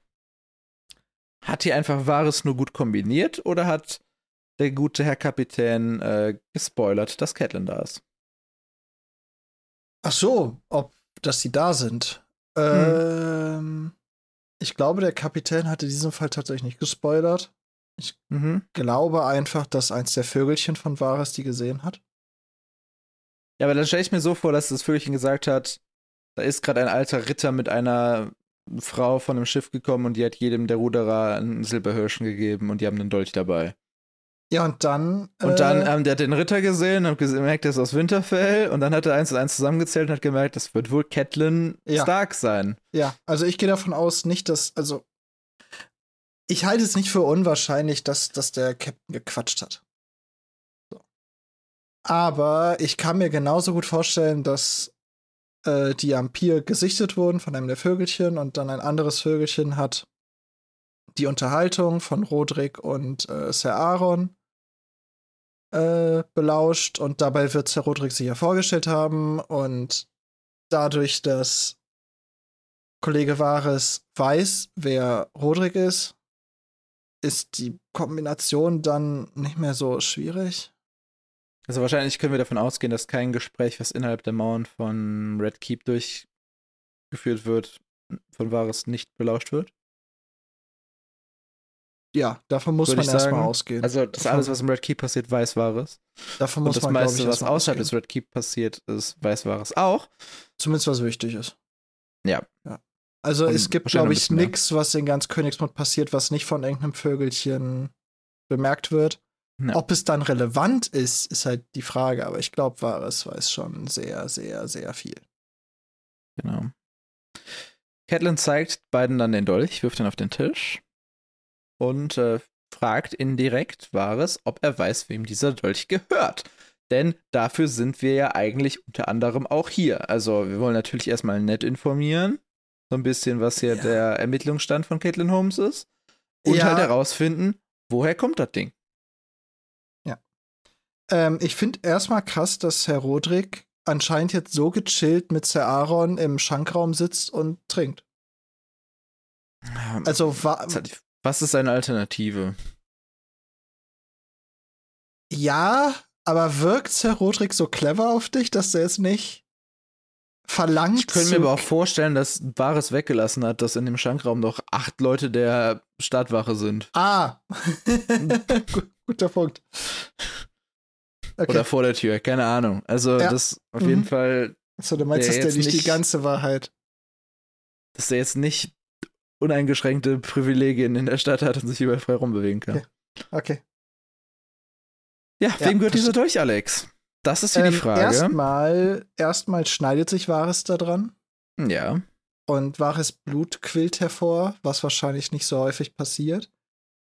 Hat hier einfach Wahres nur gut kombiniert oder hat der gute Herr Kapitän äh, gespoilert, dass Catelyn da ist? Ach so, ob, dass sie da sind. Hm. Ähm, ich glaube, der Kapitän hatte in diesem Fall tatsächlich nicht gespoilert. Ich mhm. glaube einfach, dass eins der Vögelchen von Varys die gesehen hat. Ja, aber dann stelle ich mir so vor, dass das Vögelchen gesagt hat, da ist gerade ein alter Ritter mit einer Frau von einem Schiff gekommen und die hat jedem der Ruderer einen Silberhirschen gegeben und die haben einen Dolch dabei. Ja, und dann. Und dann, äh, ähm, der hat den Ritter gesehen und gemerkt, der ist aus Winterfell. Und dann hat er eins und eins zusammengezählt und hat gemerkt, das wird wohl Catelyn ja. Stark sein. Ja, also ich gehe davon aus, nicht, dass, also. Ich halte es nicht für unwahrscheinlich, dass, dass der Captain gequatscht hat. Aber ich kann mir genauso gut vorstellen, dass äh, die am Pier gesichtet wurden von einem der Vögelchen und dann ein anderes Vögelchen hat die Unterhaltung von Rodrik und äh, Sir Aaron äh, belauscht und dabei wird Sir Rodrik sich ja vorgestellt haben und dadurch, dass Kollege Vares weiß, wer Rodrik ist, ist die Kombination dann nicht mehr so schwierig. Also wahrscheinlich können wir davon ausgehen, dass kein Gespräch, was innerhalb der Mauern von Red Keep durchgeführt wird, von Vares nicht belauscht wird. Ja, davon muss Würde man erstmal ausgehen. Also das davon, alles, was im Red Keep passiert, weiß Wahres. Davon muss Und das man, meiste, ich, was außerhalb des Red Keep passiert, ist weiß Wahres auch. Zumindest was wichtig ist. Ja. ja. Also Und es gibt, glaube ich, nichts, was in ganz Königsmund passiert, was nicht von irgendeinem Vögelchen bemerkt wird. Ja. Ob es dann relevant ist, ist halt die Frage. Aber ich glaube, Wahres weiß schon sehr, sehr, sehr viel. Genau. Catelyn zeigt beiden dann den Dolch, wirft ihn auf den Tisch und äh, fragt indirekt Wahres, ob er weiß, wem dieser Dolch gehört. Denn dafür sind wir ja eigentlich unter anderem auch hier. Also wir wollen natürlich erstmal nett informieren. So ein bisschen, was hier ja. der Ermittlungsstand von Caitlin Holmes ist. Und ja. halt herausfinden, woher kommt das Ding. Ähm, ich finde erstmal krass, dass Herr Rodrik anscheinend jetzt so gechillt mit Sir Aaron im Schankraum sitzt und trinkt. Also. Was ist eine Alternative? Ja, aber wirkt Herr Rodrik so clever auf dich, dass der es nicht verlangt? Ich könnte mir aber auch vorstellen, dass Bares weggelassen hat, dass in dem Schankraum noch acht Leute der Stadtwache sind. Ah, guter Punkt. Okay. Oder vor der Tür, keine Ahnung. Also ja. das auf mhm. jeden Fall. So, du meinst, dass der nicht die ganze Wahrheit. Dass der jetzt nicht uneingeschränkte Privilegien in der Stadt hat und sich überall frei rumbewegen kann. Okay. okay. Ja, ja, wem gehört dieser durch, Alex? Das ist hier ähm, die Frage. Erstmal, erstmal schneidet sich Wahres da dran. Ja. Und wahres Blut quillt hervor, was wahrscheinlich nicht so häufig passiert.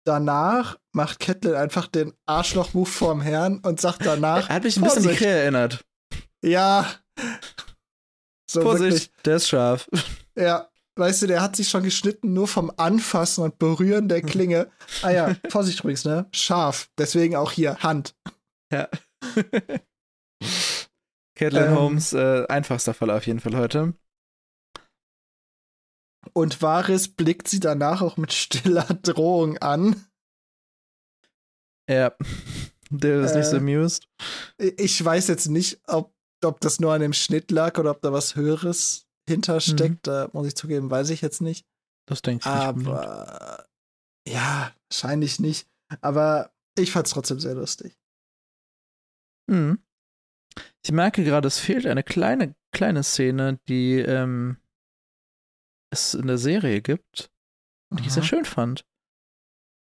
Danach macht Kettle einfach den Arschloch-Move vorm Herrn und sagt danach. Er hat mich ein bisschen an die Krähe erinnert. Ja. So Vorsicht, wirklich. der ist scharf. Ja, weißt du, der hat sich schon geschnitten, nur vom Anfassen und Berühren der Klinge. Ah ja, Vorsicht übrigens, ne? Scharf. Deswegen auch hier Hand. Ja. Caitlin ähm, Holmes, äh, einfachster Fall auf jeden Fall heute. Und Varys blickt sie danach auch mit stiller Drohung an. Ja, der ist äh, nicht so amused. Ich weiß jetzt nicht, ob, ob das nur an dem Schnitt lag oder ob da was Höheres hintersteckt. Mhm. Da muss ich zugeben, weiß ich jetzt nicht. Das denke ich nicht. Aber ja, wahrscheinlich nicht. Aber ich fand es trotzdem sehr lustig. Mhm. Ich merke gerade, es fehlt eine kleine, kleine Szene, die ähm, es in der Serie gibt, die ich sehr schön fand.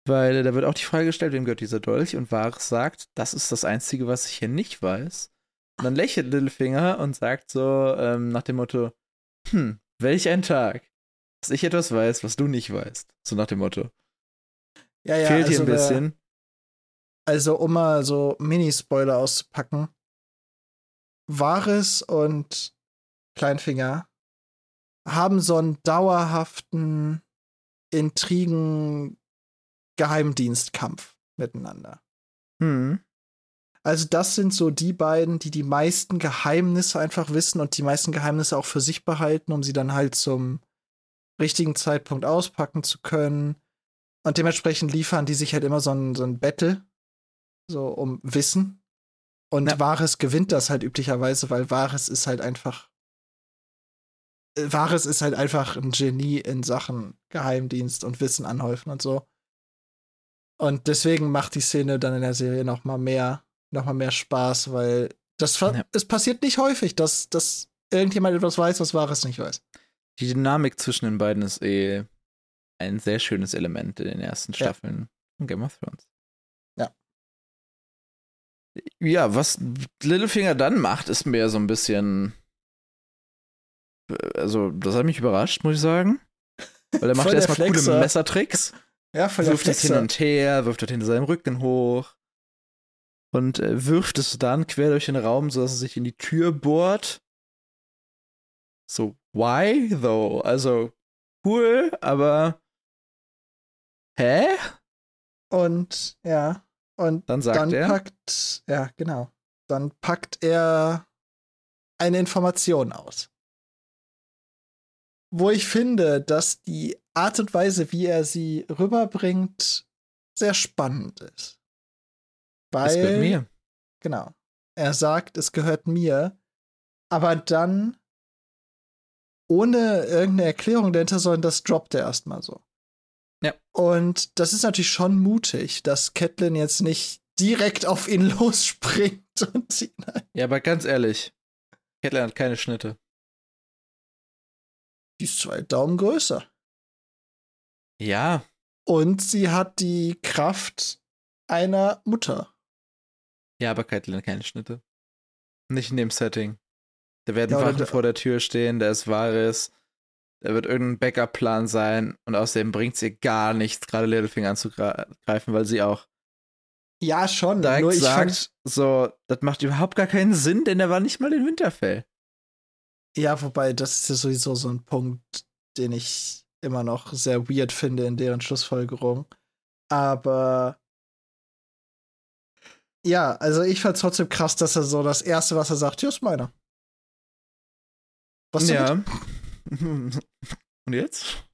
Weil da wird auch die Frage gestellt, wem gehört dieser Dolch? Und Varys sagt, das ist das Einzige, was ich hier nicht weiß. Und dann lächelt Littlefinger und sagt so ähm, nach dem Motto, hm, welch ein Tag, dass ich etwas weiß, was du nicht weißt. So nach dem Motto. Ja, ja, Fehlt also hier ein bisschen. Also, um mal so Mini-Spoiler auszupacken. Varys und Kleinfinger haben so einen dauerhaften Intrigen-Geheimdienstkampf miteinander. Hm. Also das sind so die beiden, die die meisten Geheimnisse einfach wissen und die meisten Geheimnisse auch für sich behalten, um sie dann halt zum richtigen Zeitpunkt auspacken zu können. Und dementsprechend liefern die sich halt immer so ein, so ein Battle, so um Wissen. Und Ja. Vares gewinnt das halt üblicherweise, weil Vares ist halt einfach. Äh, Vares ist halt einfach ein Genie in Sachen Geheimdienst und Wissen anhäufen und so. Und deswegen macht die Szene dann in der Serie noch mal mehr, noch mal mehr Spaß, weil das Ja. es passiert nicht häufig, dass, dass irgendjemand etwas weiß, was Vares nicht weiß. Die Dynamik zwischen den beiden ist eh ein sehr schönes Element in den ersten Ja. Staffeln von Game of Thrones. Ja. Ja, was Littlefinger dann macht, ist mir so ein bisschen. Also, das hat mich überrascht, muss ich sagen. Weil er macht erstmal coole. Messertricks. Ja, voll wirft das hin und her, wirft das hinter seinem Rücken hoch und äh, wirft es dann quer durch den Raum, sodass es sich in die Tür bohrt. So, why though? Also, cool, aber hä? Und ja, und Dann sagt dann er, packt, ja, genau. Dann packt er eine Information aus. Wo ich finde, dass die Art und Weise, wie er sie rüberbringt, sehr spannend ist. Weil, es gehört mir. genau, er sagt, es gehört mir, aber dann ohne irgendeine Erklärung dahinter, sondern das droppt er erstmal so. Ja. Und das ist natürlich schon mutig, dass Catelyn jetzt nicht direkt auf ihn losspringt und ihn Ja, aber ganz ehrlich, Catelyn hat keine Schnitte. Die ist zwei Daumen größer. Ja, Und sie hat die Kraft einer Mutter. ja, aber hat keine Schnitte. Nicht in dem Setting. Da werden Ja, Wachen da- vor der Tür stehen, da ist Varys, da wird irgendein Backup-Plan sein und außerdem bringt es ihr gar nichts, gerade Littlefinger anzugreifen, weil sie auch Ja, schon. direkt Nur ich sagt, fand, so, das macht überhaupt gar keinen Sinn, denn er war nicht mal in Winterfell. Ja, wobei, das ist ja sowieso so ein Punkt, den ich immer noch sehr weird finde in deren Schlussfolgerung. Aber ja, also ich fand trotzdem krass, dass er so das Erste, was er sagt, hier ist meiner. Was ja. damit? Und jetzt?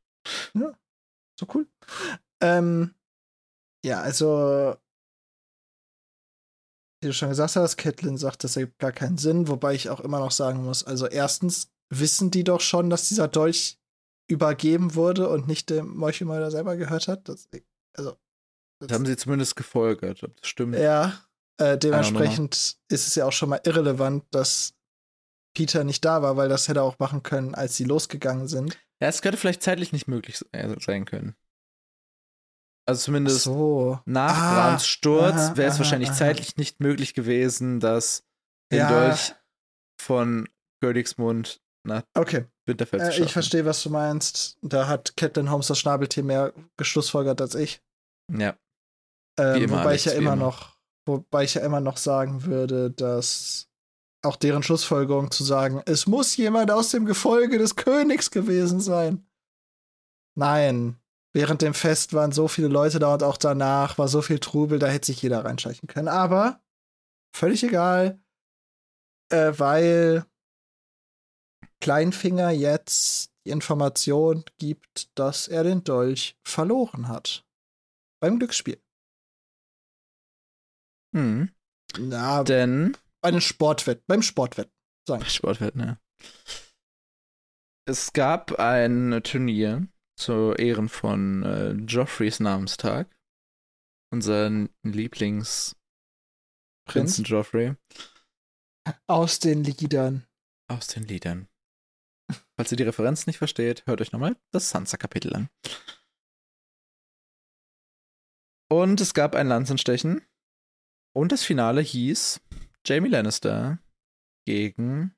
So cool. Ähm, ja, also wie du schon gesagt hast, Catelyn sagt, das ergibt gar keinen Sinn, wobei ich auch immer noch sagen muss, also erstens wissen die doch schon, dass dieser Dolch übergeben wurde und nicht dem Meuchelmörder selber gehört hat. Das, also Das haben sie zumindest gefolgert, ob das stimmt. ja, äh, dementsprechend ist es ja auch schon mal irrelevant, dass Peter nicht da war, weil das hätte er auch machen können, als sie losgegangen sind. Ja, es könnte vielleicht zeitlich nicht möglich se- sein können. Also zumindest so. nach Ah, Brans Sturz wäre es wahrscheinlich aha. zeitlich nicht möglich gewesen, dass den Ja. Dolch von Königsmund nach Okay. Winterfell zu Äh, ich verstehe, was du meinst. Da hat Catelyn Holmes das Schnabeltier mehr geschlussfolgert als ich. Ja, Ähm, immer, wobei Alex, ich ja immer. noch, wobei ich ja immer noch sagen würde, dass auch deren Schlussfolgerung zu sagen, es muss jemand aus dem Gefolge des Königs gewesen sein. Nein. Während dem Fest waren so viele Leute da und auch danach war so viel Trubel, da hätte sich jeder reinschleichen können. Aber völlig egal, äh, weil Kleinfinger jetzt die Information gibt, dass er den Dolch verloren hat. Beim Glücksspiel. hm. Na, denn bei den Sportwett, beim Sportwett. Sagen. Sportwelt, ne? Es gab ein Turnier zu Ehren von äh, Joffreys Namenstag. Unseren Lieblingsprinzen Prinz Joffrey aus den Liedern. aus den Liedern. Falls ihr die Referenz nicht versteht, hört euch nochmal das Sansa-Kapitel an. Und es gab ein Lanzenstechen. Und das Finale hieß Jamie Lannister gegen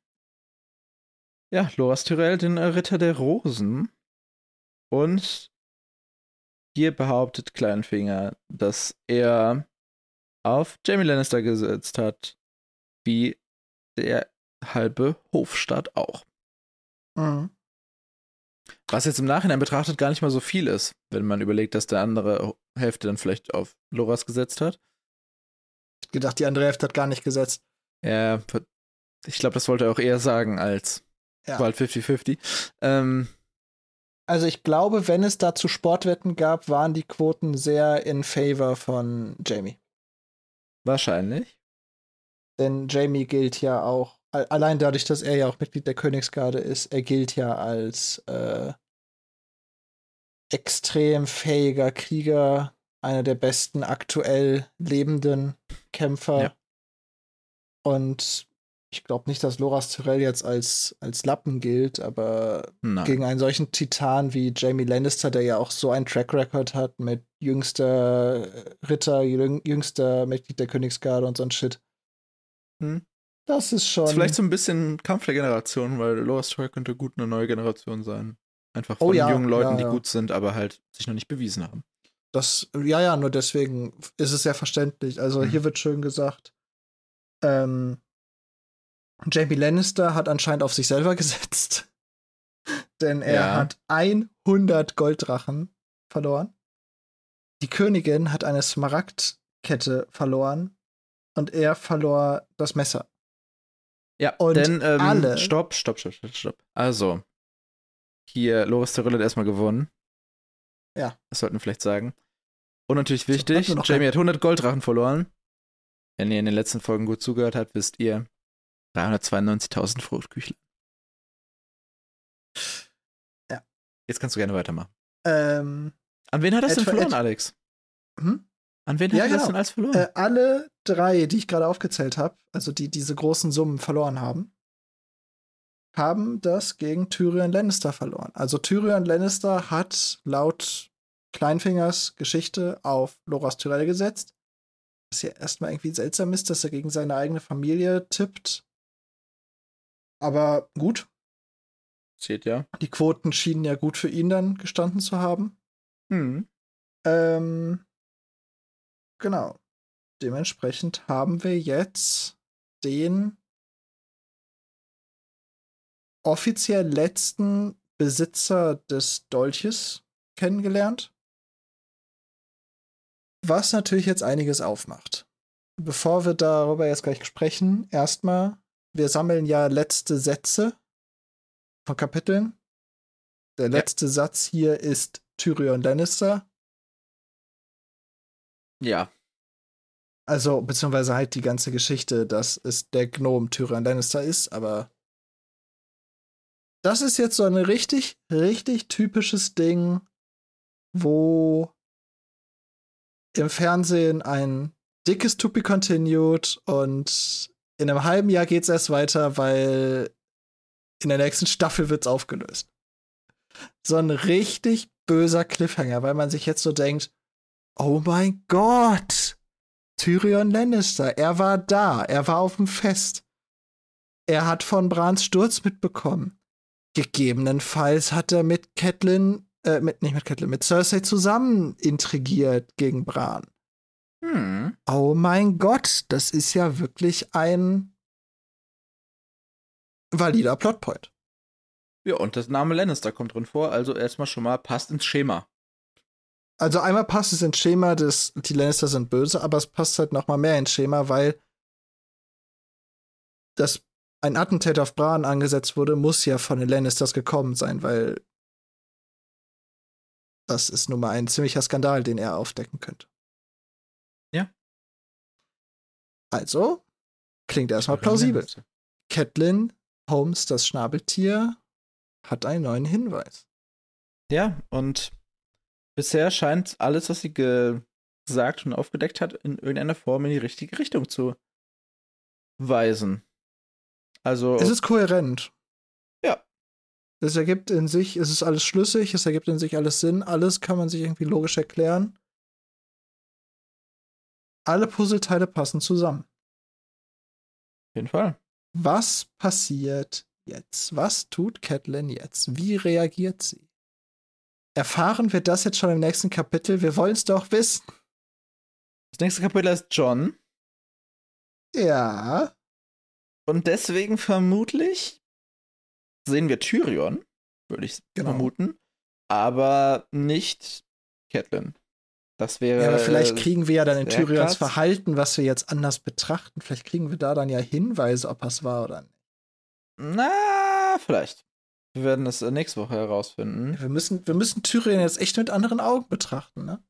ja, Loras Tyrell, den äh, Ritter der Rosen. Und hier behauptet Kleinfinger, dass er auf Jamie Lannister gesetzt hat. Wie der halbe Hofstaat auch. Mhm. Was jetzt im Nachhinein betrachtet gar nicht mal so viel ist, wenn man überlegt, dass der andere Hälfte dann vielleicht auf Loras gesetzt hat. Ich gedacht, die andere Hälfte hat gar nicht gesetzt. Ja, ich glaube, das wollte er auch eher sagen als Ja. war halt 50-50. Ähm, Also ich glaube, wenn es dazu Sportwetten gab, waren die Quoten sehr in favor von Jamie. wahrscheinlich. Denn Jamie gilt ja auch, allein dadurch, dass er ja auch Mitglied der Königsgarde ist, er gilt ja als äh, extrem fähiger Krieger, einer der besten aktuell lebenden Kämpfer. Ja. Und ich glaube nicht, dass Loras Tyrell jetzt als, als Lappen gilt, aber Nein. gegen einen solchen Titan wie Jamie Lannister, der ja auch so einen Track Record hat mit jüngster Ritter, jüng, jüngster Mitglied der Königsgarde und so ein Shit. Hm. Das ist schon. ist vielleicht so ein bisschen Kampf der Generation, weil Loras Troy könnte gut eine neue Generation sein. Einfach Oh von ja, jungen Leuten, ja, die ja. gut sind, aber halt sich noch nicht bewiesen haben. Das, ja, ja, nur deswegen ist es sehr verständlich. Also Mhm. hier wird schön gesagt, ähm, Jamie Lannister hat anscheinend auf sich selber gesetzt. Denn er Ja. hat 100 Golddrachen verloren. Die Königin hat eine Smaragdkette verloren. Und er verlor das Messer. Ja, Und denn, ähm, alle- stopp, stopp, stopp, stopp, stopp. Also, hier, Loris Tyrell hat erstmal gewonnen. Ja. Das sollten wir vielleicht sagen. Und natürlich wichtig, Jamie hat 100 Golddrachen verloren. Wenn ihr in den letzten Folgen gut zugehört habt, wisst ihr, 392.000 Fruchtküchlein. Ja. Jetzt kannst du gerne weitermachen. Ähm, An wen hat das denn verloren, Alex? hm? An wen Ja, hat das genau. denn alles verloren? äh, alle drei, die ich gerade aufgezählt habe, also die diese großen Summen verloren haben, haben das gegen Tyrion Lannister verloren. Also Tyrion Lannister hat laut Kleinfingers Geschichte auf Loras Tyrell gesetzt. Was ja erstmal irgendwie seltsam ist, dass er gegen seine eigene Familie tippt. Aber gut, Steht ja. die Quoten schienen ja gut für ihn dann gestanden zu haben. Hm. Ähm, genau. Dementsprechend haben wir jetzt den offiziell letzten Besitzer des Dolches kennengelernt. Was natürlich jetzt einiges aufmacht. Bevor wir darüber jetzt gleich sprechen, erstmal, wir sammeln ja letzte Sätze von Kapiteln. Der letzte Satz hier ist Tyrion Lannister. Ja. Also, beziehungsweise halt die ganze Geschichte, dass es der Gnome Tyrion Lannister ist, aber das ist jetzt so ein richtig, richtig typisches Ding, wo im Fernsehen ein dickes To Be Continued und in einem halben Jahr geht's erst weiter, weil in der nächsten Staffel wird's aufgelöst. So ein richtig böser Cliffhanger, weil man sich jetzt so denkt, oh mein Gott, Tyrion Lannister, er war da, er war auf dem Fest. Er hat von Brans Sturz mitbekommen. Gegebenenfalls hat er mit Catelyn, äh, mit, nicht mit Catelyn, mit Cersei zusammen intrigiert gegen Bran. Hm. Oh mein Gott, das ist ja wirklich ein valider Plotpoint. Ja, und das Name Lannister kommt drin vor, also erstmal schon mal passt ins Schema. Also einmal passt es ins Schema, dass die Lannister sind böse, aber es passt halt noch mal mehr ins Schema, weil dass ein Attentat auf Bran angesetzt wurde, muss ja von den Lannisters gekommen sein, weil das ist nun mal ein ziemlicher Skandal, den er aufdecken könnte. Also klingt erstmal plausibel. Catelyn Holmes, das Schnabeltier, hat einen neuen Hinweis. Ja, und bisher scheint alles, was sie ge gesagt und aufgedeckt hat, in irgendeiner Form in die richtige Richtung zu weisen. Also, Es ist kohärent. Ja. Es ergibt in sich, es ist alles schlüssig, es ergibt in sich alles Sinn, alles kann man sich irgendwie logisch erklären. Alle Puzzleteile passen zusammen. auf jeden Fall. Was passiert jetzt? Was tut Catelyn jetzt? Wie reagiert sie? Erfahren wir das jetzt schon im nächsten Kapitel? Wir wollen es doch wissen. Das nächste Kapitel ist John. Ja. Und deswegen vermutlich sehen wir Tyrion, würde ich Genau. vermuten. Aber nicht Catelyn. Das wäre. ja, aber vielleicht äh, kriegen wir ja dann in Tyrions. Verhalten, was wir jetzt anders betrachten, vielleicht kriegen wir da dann ja Hinweise, ob es war oder nicht. Na, vielleicht. Wir werden es äh, nächste Woche herausfinden. Wir müssen, wir müssen Tyrion jetzt echt mit anderen Augen betrachten, ne?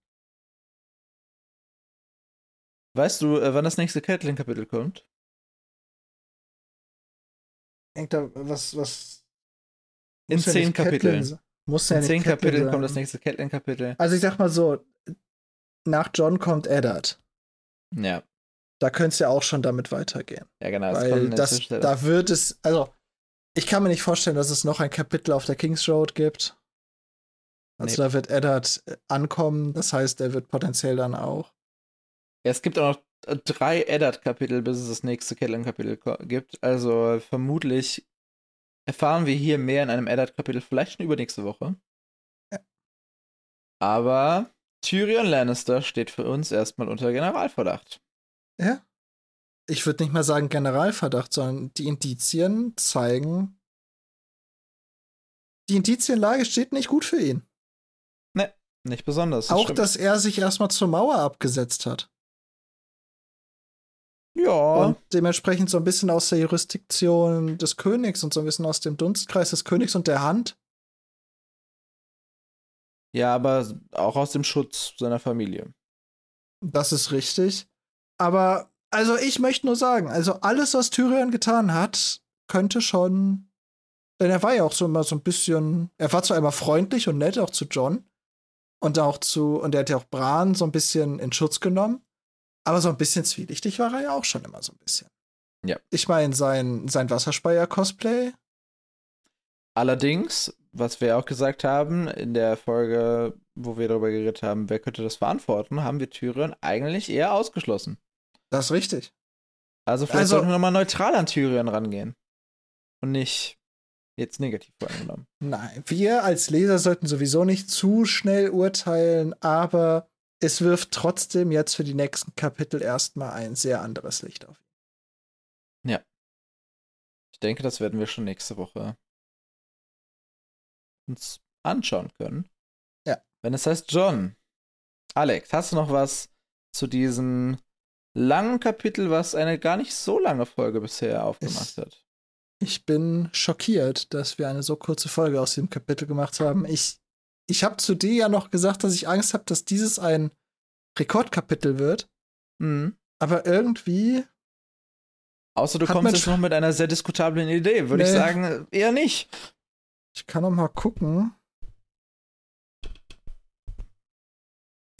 Weißt du, äh, wann das nächste Catelyn-Kapitel kommt? Denkt da, was, was. In ja zehn Kapiteln. Muss ja In zehn Kapiteln kommt das nächste Catelyn-Kapitel. Also ich sag mal so, nach John kommt Eddard. Ja, Da könnte es ja auch schon damit weitergehen. ja genau. Weil das, da wird es, also ich kann mir nicht vorstellen, dass es noch ein Kapitel auf der Kings Road gibt. Also Nee. da wird Eddard äh, ankommen, das heißt, er wird potenziell dann auch. Ja, es gibt auch noch äh, drei Eddard-Kapitel, bis es das nächste Catelyn-Kapitel gibt. Also vermutlich erfahren wir hier mehr in einem Eddard-Kapitel, vielleicht schon übernächste Woche. Ja. Aber Tyrion Lannister steht für uns erstmal unter Generalverdacht. Ja. Ich würde nicht mal sagen Generalverdacht, sondern die Indizien zeigen, die Indizienlage steht nicht gut für ihn. Nicht besonders. das auch, stimmt. dass er sich erstmal zur Mauer abgesetzt hat. Ja. Und dementsprechend so ein bisschen aus der Jurisdiktion des Königs und so ein bisschen aus dem Dunstkreis des Königs und der Hand. Ja, aber auch aus dem Schutz seiner Familie. Das ist richtig. Aber, also ich möchte nur sagen, also alles, was Tyrion getan hat, könnte schon. Denn er war ja auch so immer so ein bisschen. Er war zwar immer freundlich und nett, auch zu John. Und auch zu. Und er hat ja auch Bran so ein bisschen in Schutz genommen. Aber so ein bisschen zwielichtig war er ja auch schon immer so ein bisschen. Ja. Ich meine, sein, sein Wasserspeier-Cosplay. Allerdings, was wir auch gesagt haben in der Folge, wo wir darüber geredet haben, wer könnte das verantworten, haben wir Tyrion eigentlich eher ausgeschlossen. Das ist richtig. Also vielleicht Also- sollten wir nochmal neutral an Tyrion rangehen. Und nicht jetzt negativ voreingenommen. Nein, wir als Leser sollten sowieso nicht zu schnell urteilen, aber es wirft trotzdem jetzt für die nächsten Kapitel erstmal ein sehr anderes Licht auf ihn. Ich denke, das werden wir schon nächste Woche uns anschauen können. Ja. Wenn es heißt John. Alex, hast du noch was zu diesem langen Kapitel, was eine gar nicht so lange Folge bisher aufgemacht Es- hat? Ich bin schockiert, dass wir eine so kurze Folge aus dem Kapitel gemacht haben. Ich, ich habe zu dir ja noch gesagt, dass ich Angst habe, dass dieses ein Rekordkapitel wird, Mhm. aber irgendwie Außer du kommst jetzt noch mit einer sehr diskutablen Idee, würde ich Nee. sagen, eher nicht. Ich kann noch mal gucken.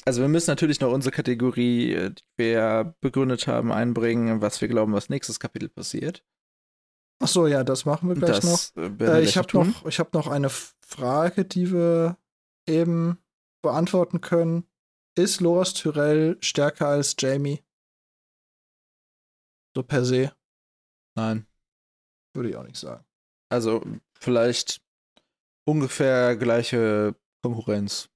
Also wir müssen natürlich noch unsere Kategorie, äh, die wir begründet haben, einbringen, was wir glauben, was nächstes Kapitel passiert. Ach so, ja, das machen wir gleich noch. das wir Äh, ich habe noch, ich hab noch eine Frage, die wir eben beantworten können. Ist Loras Tyrell stärker als Jamie? So per se, Nein. würde ich auch nicht sagen. Also vielleicht ungefähr gleiche Konkurrenz.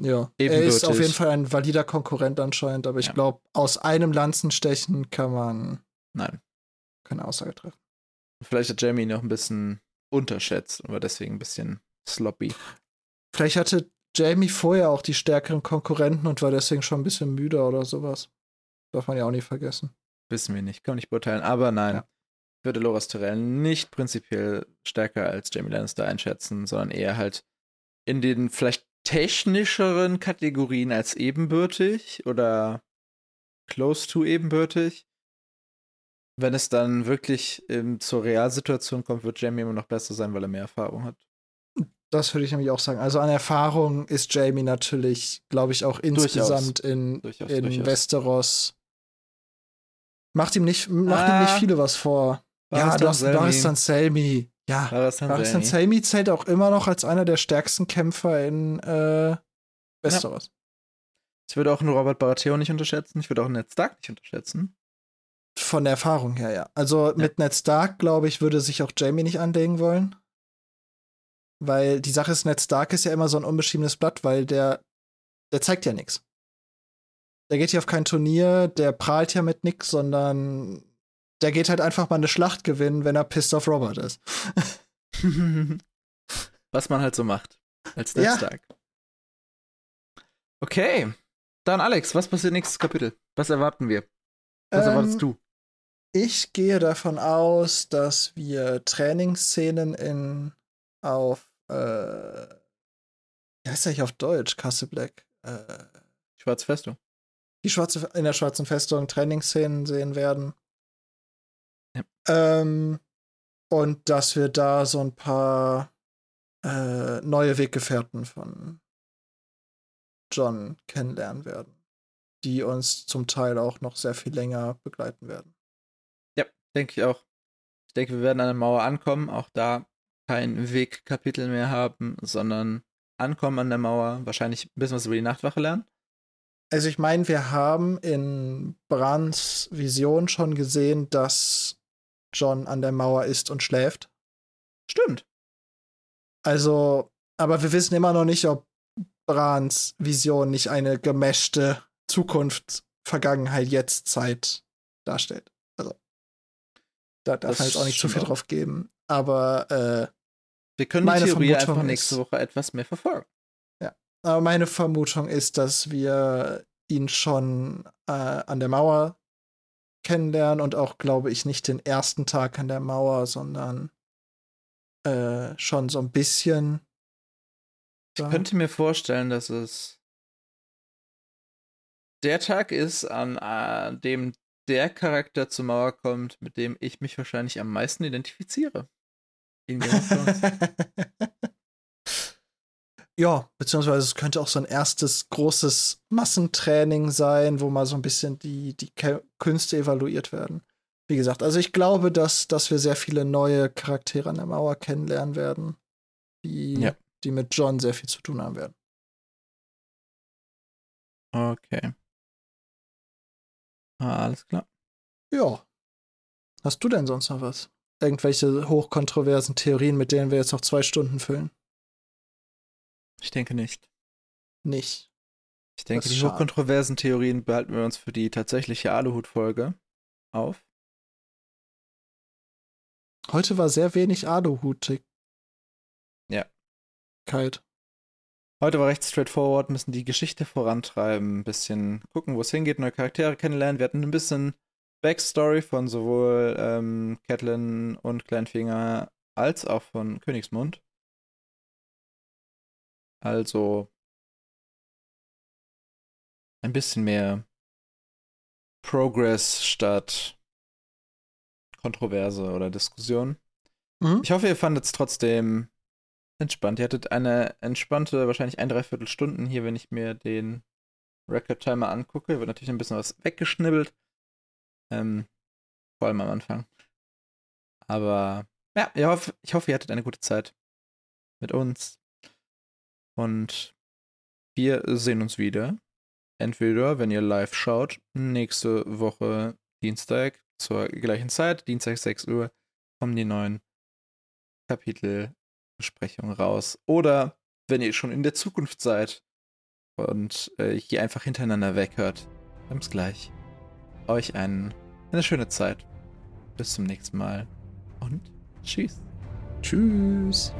Ja, er ist auf jeden Fall ein valider Konkurrent anscheinend, aber ich Ja. glaube, aus einem Lanzenstechen kann man Nein. keine Aussage treffen. Vielleicht hat Jamie ihn noch ein bisschen unterschätzt und war deswegen ein bisschen sloppy. Vielleicht hatte Jamie vorher auch die stärkeren Konkurrenten und war deswegen schon ein bisschen müder oder sowas. Darf man ja auch nicht vergessen. Wissen wir nicht, kann man nicht beurteilen. Aber nein, Ja. Würde Loras Tyrell nicht prinzipiell stärker als Jamie Lannister einschätzen, sondern eher halt in den vielleicht technischeren Kategorien als ebenbürtig oder close to ebenbürtig. Wenn es dann wirklich ähm, zur Realsituation kommt, wird Jamie immer noch besser sein, weil er mehr Erfahrung hat. Das würde ich nämlich auch sagen. Also an Erfahrung ist Jamie natürlich, glaube ich, auch insgesamt in, Durchaus, in durchaus. Westeros. Macht ihm nicht, macht ihm Ah. nicht viele was vor. Ja, du hast Selmy. Baristan Selmy. Ja, Baristan Baristan Selmy. Selmy zählt auch immer noch als einer der stärksten Kämpfer in äh, Westeros. Ich würde auch einen Robert Baratheon nicht unterschätzen. Ich würde auch einen Ned Stark nicht unterschätzen. Von der Erfahrung her, ja. Also mit Ned Stark, glaube ich, würde sich auch Jamie nicht anlegen wollen. Weil die Sache ist, Ned Stark ist ja immer so ein unbeschriebenes Blatt, weil der, der zeigt ja nichts. der geht hier auf kein Turnier, der prahlt ja mit nix, sondern der geht halt einfach mal eine Schlacht gewinnen, wenn er pissed auf Robert ist. Was man halt so macht. Als Ned ja. Stark. Okay. Dann, Alex, was passiert nächstes Kapitel? Was erwarten wir? Was ähm, erwartest du? Ich gehe davon aus, dass wir Trainingsszenen in auf äh, wie heißt das auf Deutsch? Castle Black. Äh, Schwarze Festung. Die schwarze in der Schwarzen Festung Trainingsszenen sehen werden. Ja. Ähm, und dass wir da so ein paar äh, neue Weggefährten von John kennenlernen werden, die uns zum Teil auch noch sehr viel länger begleiten werden. Ja, denke ich auch. Ich denke, wir werden an der Mauer ankommen, auch da kein Wegkapitel mehr haben, sondern ankommen an der Mauer, wahrscheinlich ein bisschen was über die Nachtwache lernen. Also ich meine, wir haben in Brands Vision schon gesehen, dass John an der Mauer ist und schläft. Stimmt. Also, aber wir wissen immer noch nicht, ob Brans Vision nicht eine gemischte Zukunft, Vergangenheit, Jetzt, Zeit darstellt. Also, da darf man jetzt auch nicht zu viel drauf geben. Aber äh, wir können die Theorie Vermutung einfach nächste ist, Woche etwas mehr verfolgen. Ja, aber meine Vermutung ist, dass wir ihn schon äh, an der Mauer kennenlernen und auch, glaube ich, nicht den ersten Tag an der Mauer, sondern äh, schon so ein bisschen. Ich ja. könnte mir vorstellen, dass es der Tag ist, an äh, dem der Charakter zur Mauer kommt, mit dem ich mich wahrscheinlich am meisten identifiziere. In Game of Thrones. Ja, beziehungsweise es könnte auch so ein erstes großes Massentraining sein, wo mal so ein bisschen die, die Künste evaluiert werden. Wie gesagt, also ich glaube, dass, dass wir sehr viele neue Charaktere an der Mauer kennenlernen werden, die, ja. die mit John sehr viel zu tun haben werden. Okay. Alles klar. Ja. Hast du denn sonst noch was? irgendwelche hochkontroversen Theorien, mit denen wir jetzt noch zwei Stunden füllen? Ich denke nicht. Nicht. Ich denke, die hochkontroversen Theorien behalten wir uns für die tatsächliche Aluhut-Folge auf. Heute war sehr wenig Aluhutig. Ja. Kalt. Heute war recht straightforward, müssen die Geschichte vorantreiben, ein bisschen gucken, wo es hingeht, neue Charaktere kennenlernen. Wir hatten ein bisschen Backstory von sowohl ähm, Catelyn und Kleinfinger als auch von Königsmund. Also ein bisschen mehr Progress statt Kontroverse oder Diskussion. Mhm. Ich hoffe, ihr fandet es trotzdem entspannt. Ihr hattet eine entspannte, wahrscheinlich ein, dreiviertel Stunden hier, wenn ich mir den Record-Timer angucke. Wird natürlich ein bisschen was weggeschnibbelt. Ähm, vor allem am Anfang. Aber ja, ich hoffe, ich hoffe, ihr hattet eine gute Zeit mit uns. Und wir sehen uns wieder. Entweder, wenn ihr live schaut, nächste Woche Dienstag zur gleichen Zeit, Dienstag 6 Uhr, kommen die neuen Kapitelbesprechungen raus. Oder wenn ihr schon in der Zukunft seid und äh, hier einfach hintereinander weghört, dann bis gleich euch einen, eine schöne Zeit. Bis zum nächsten Mal und tschüss. Tschüss.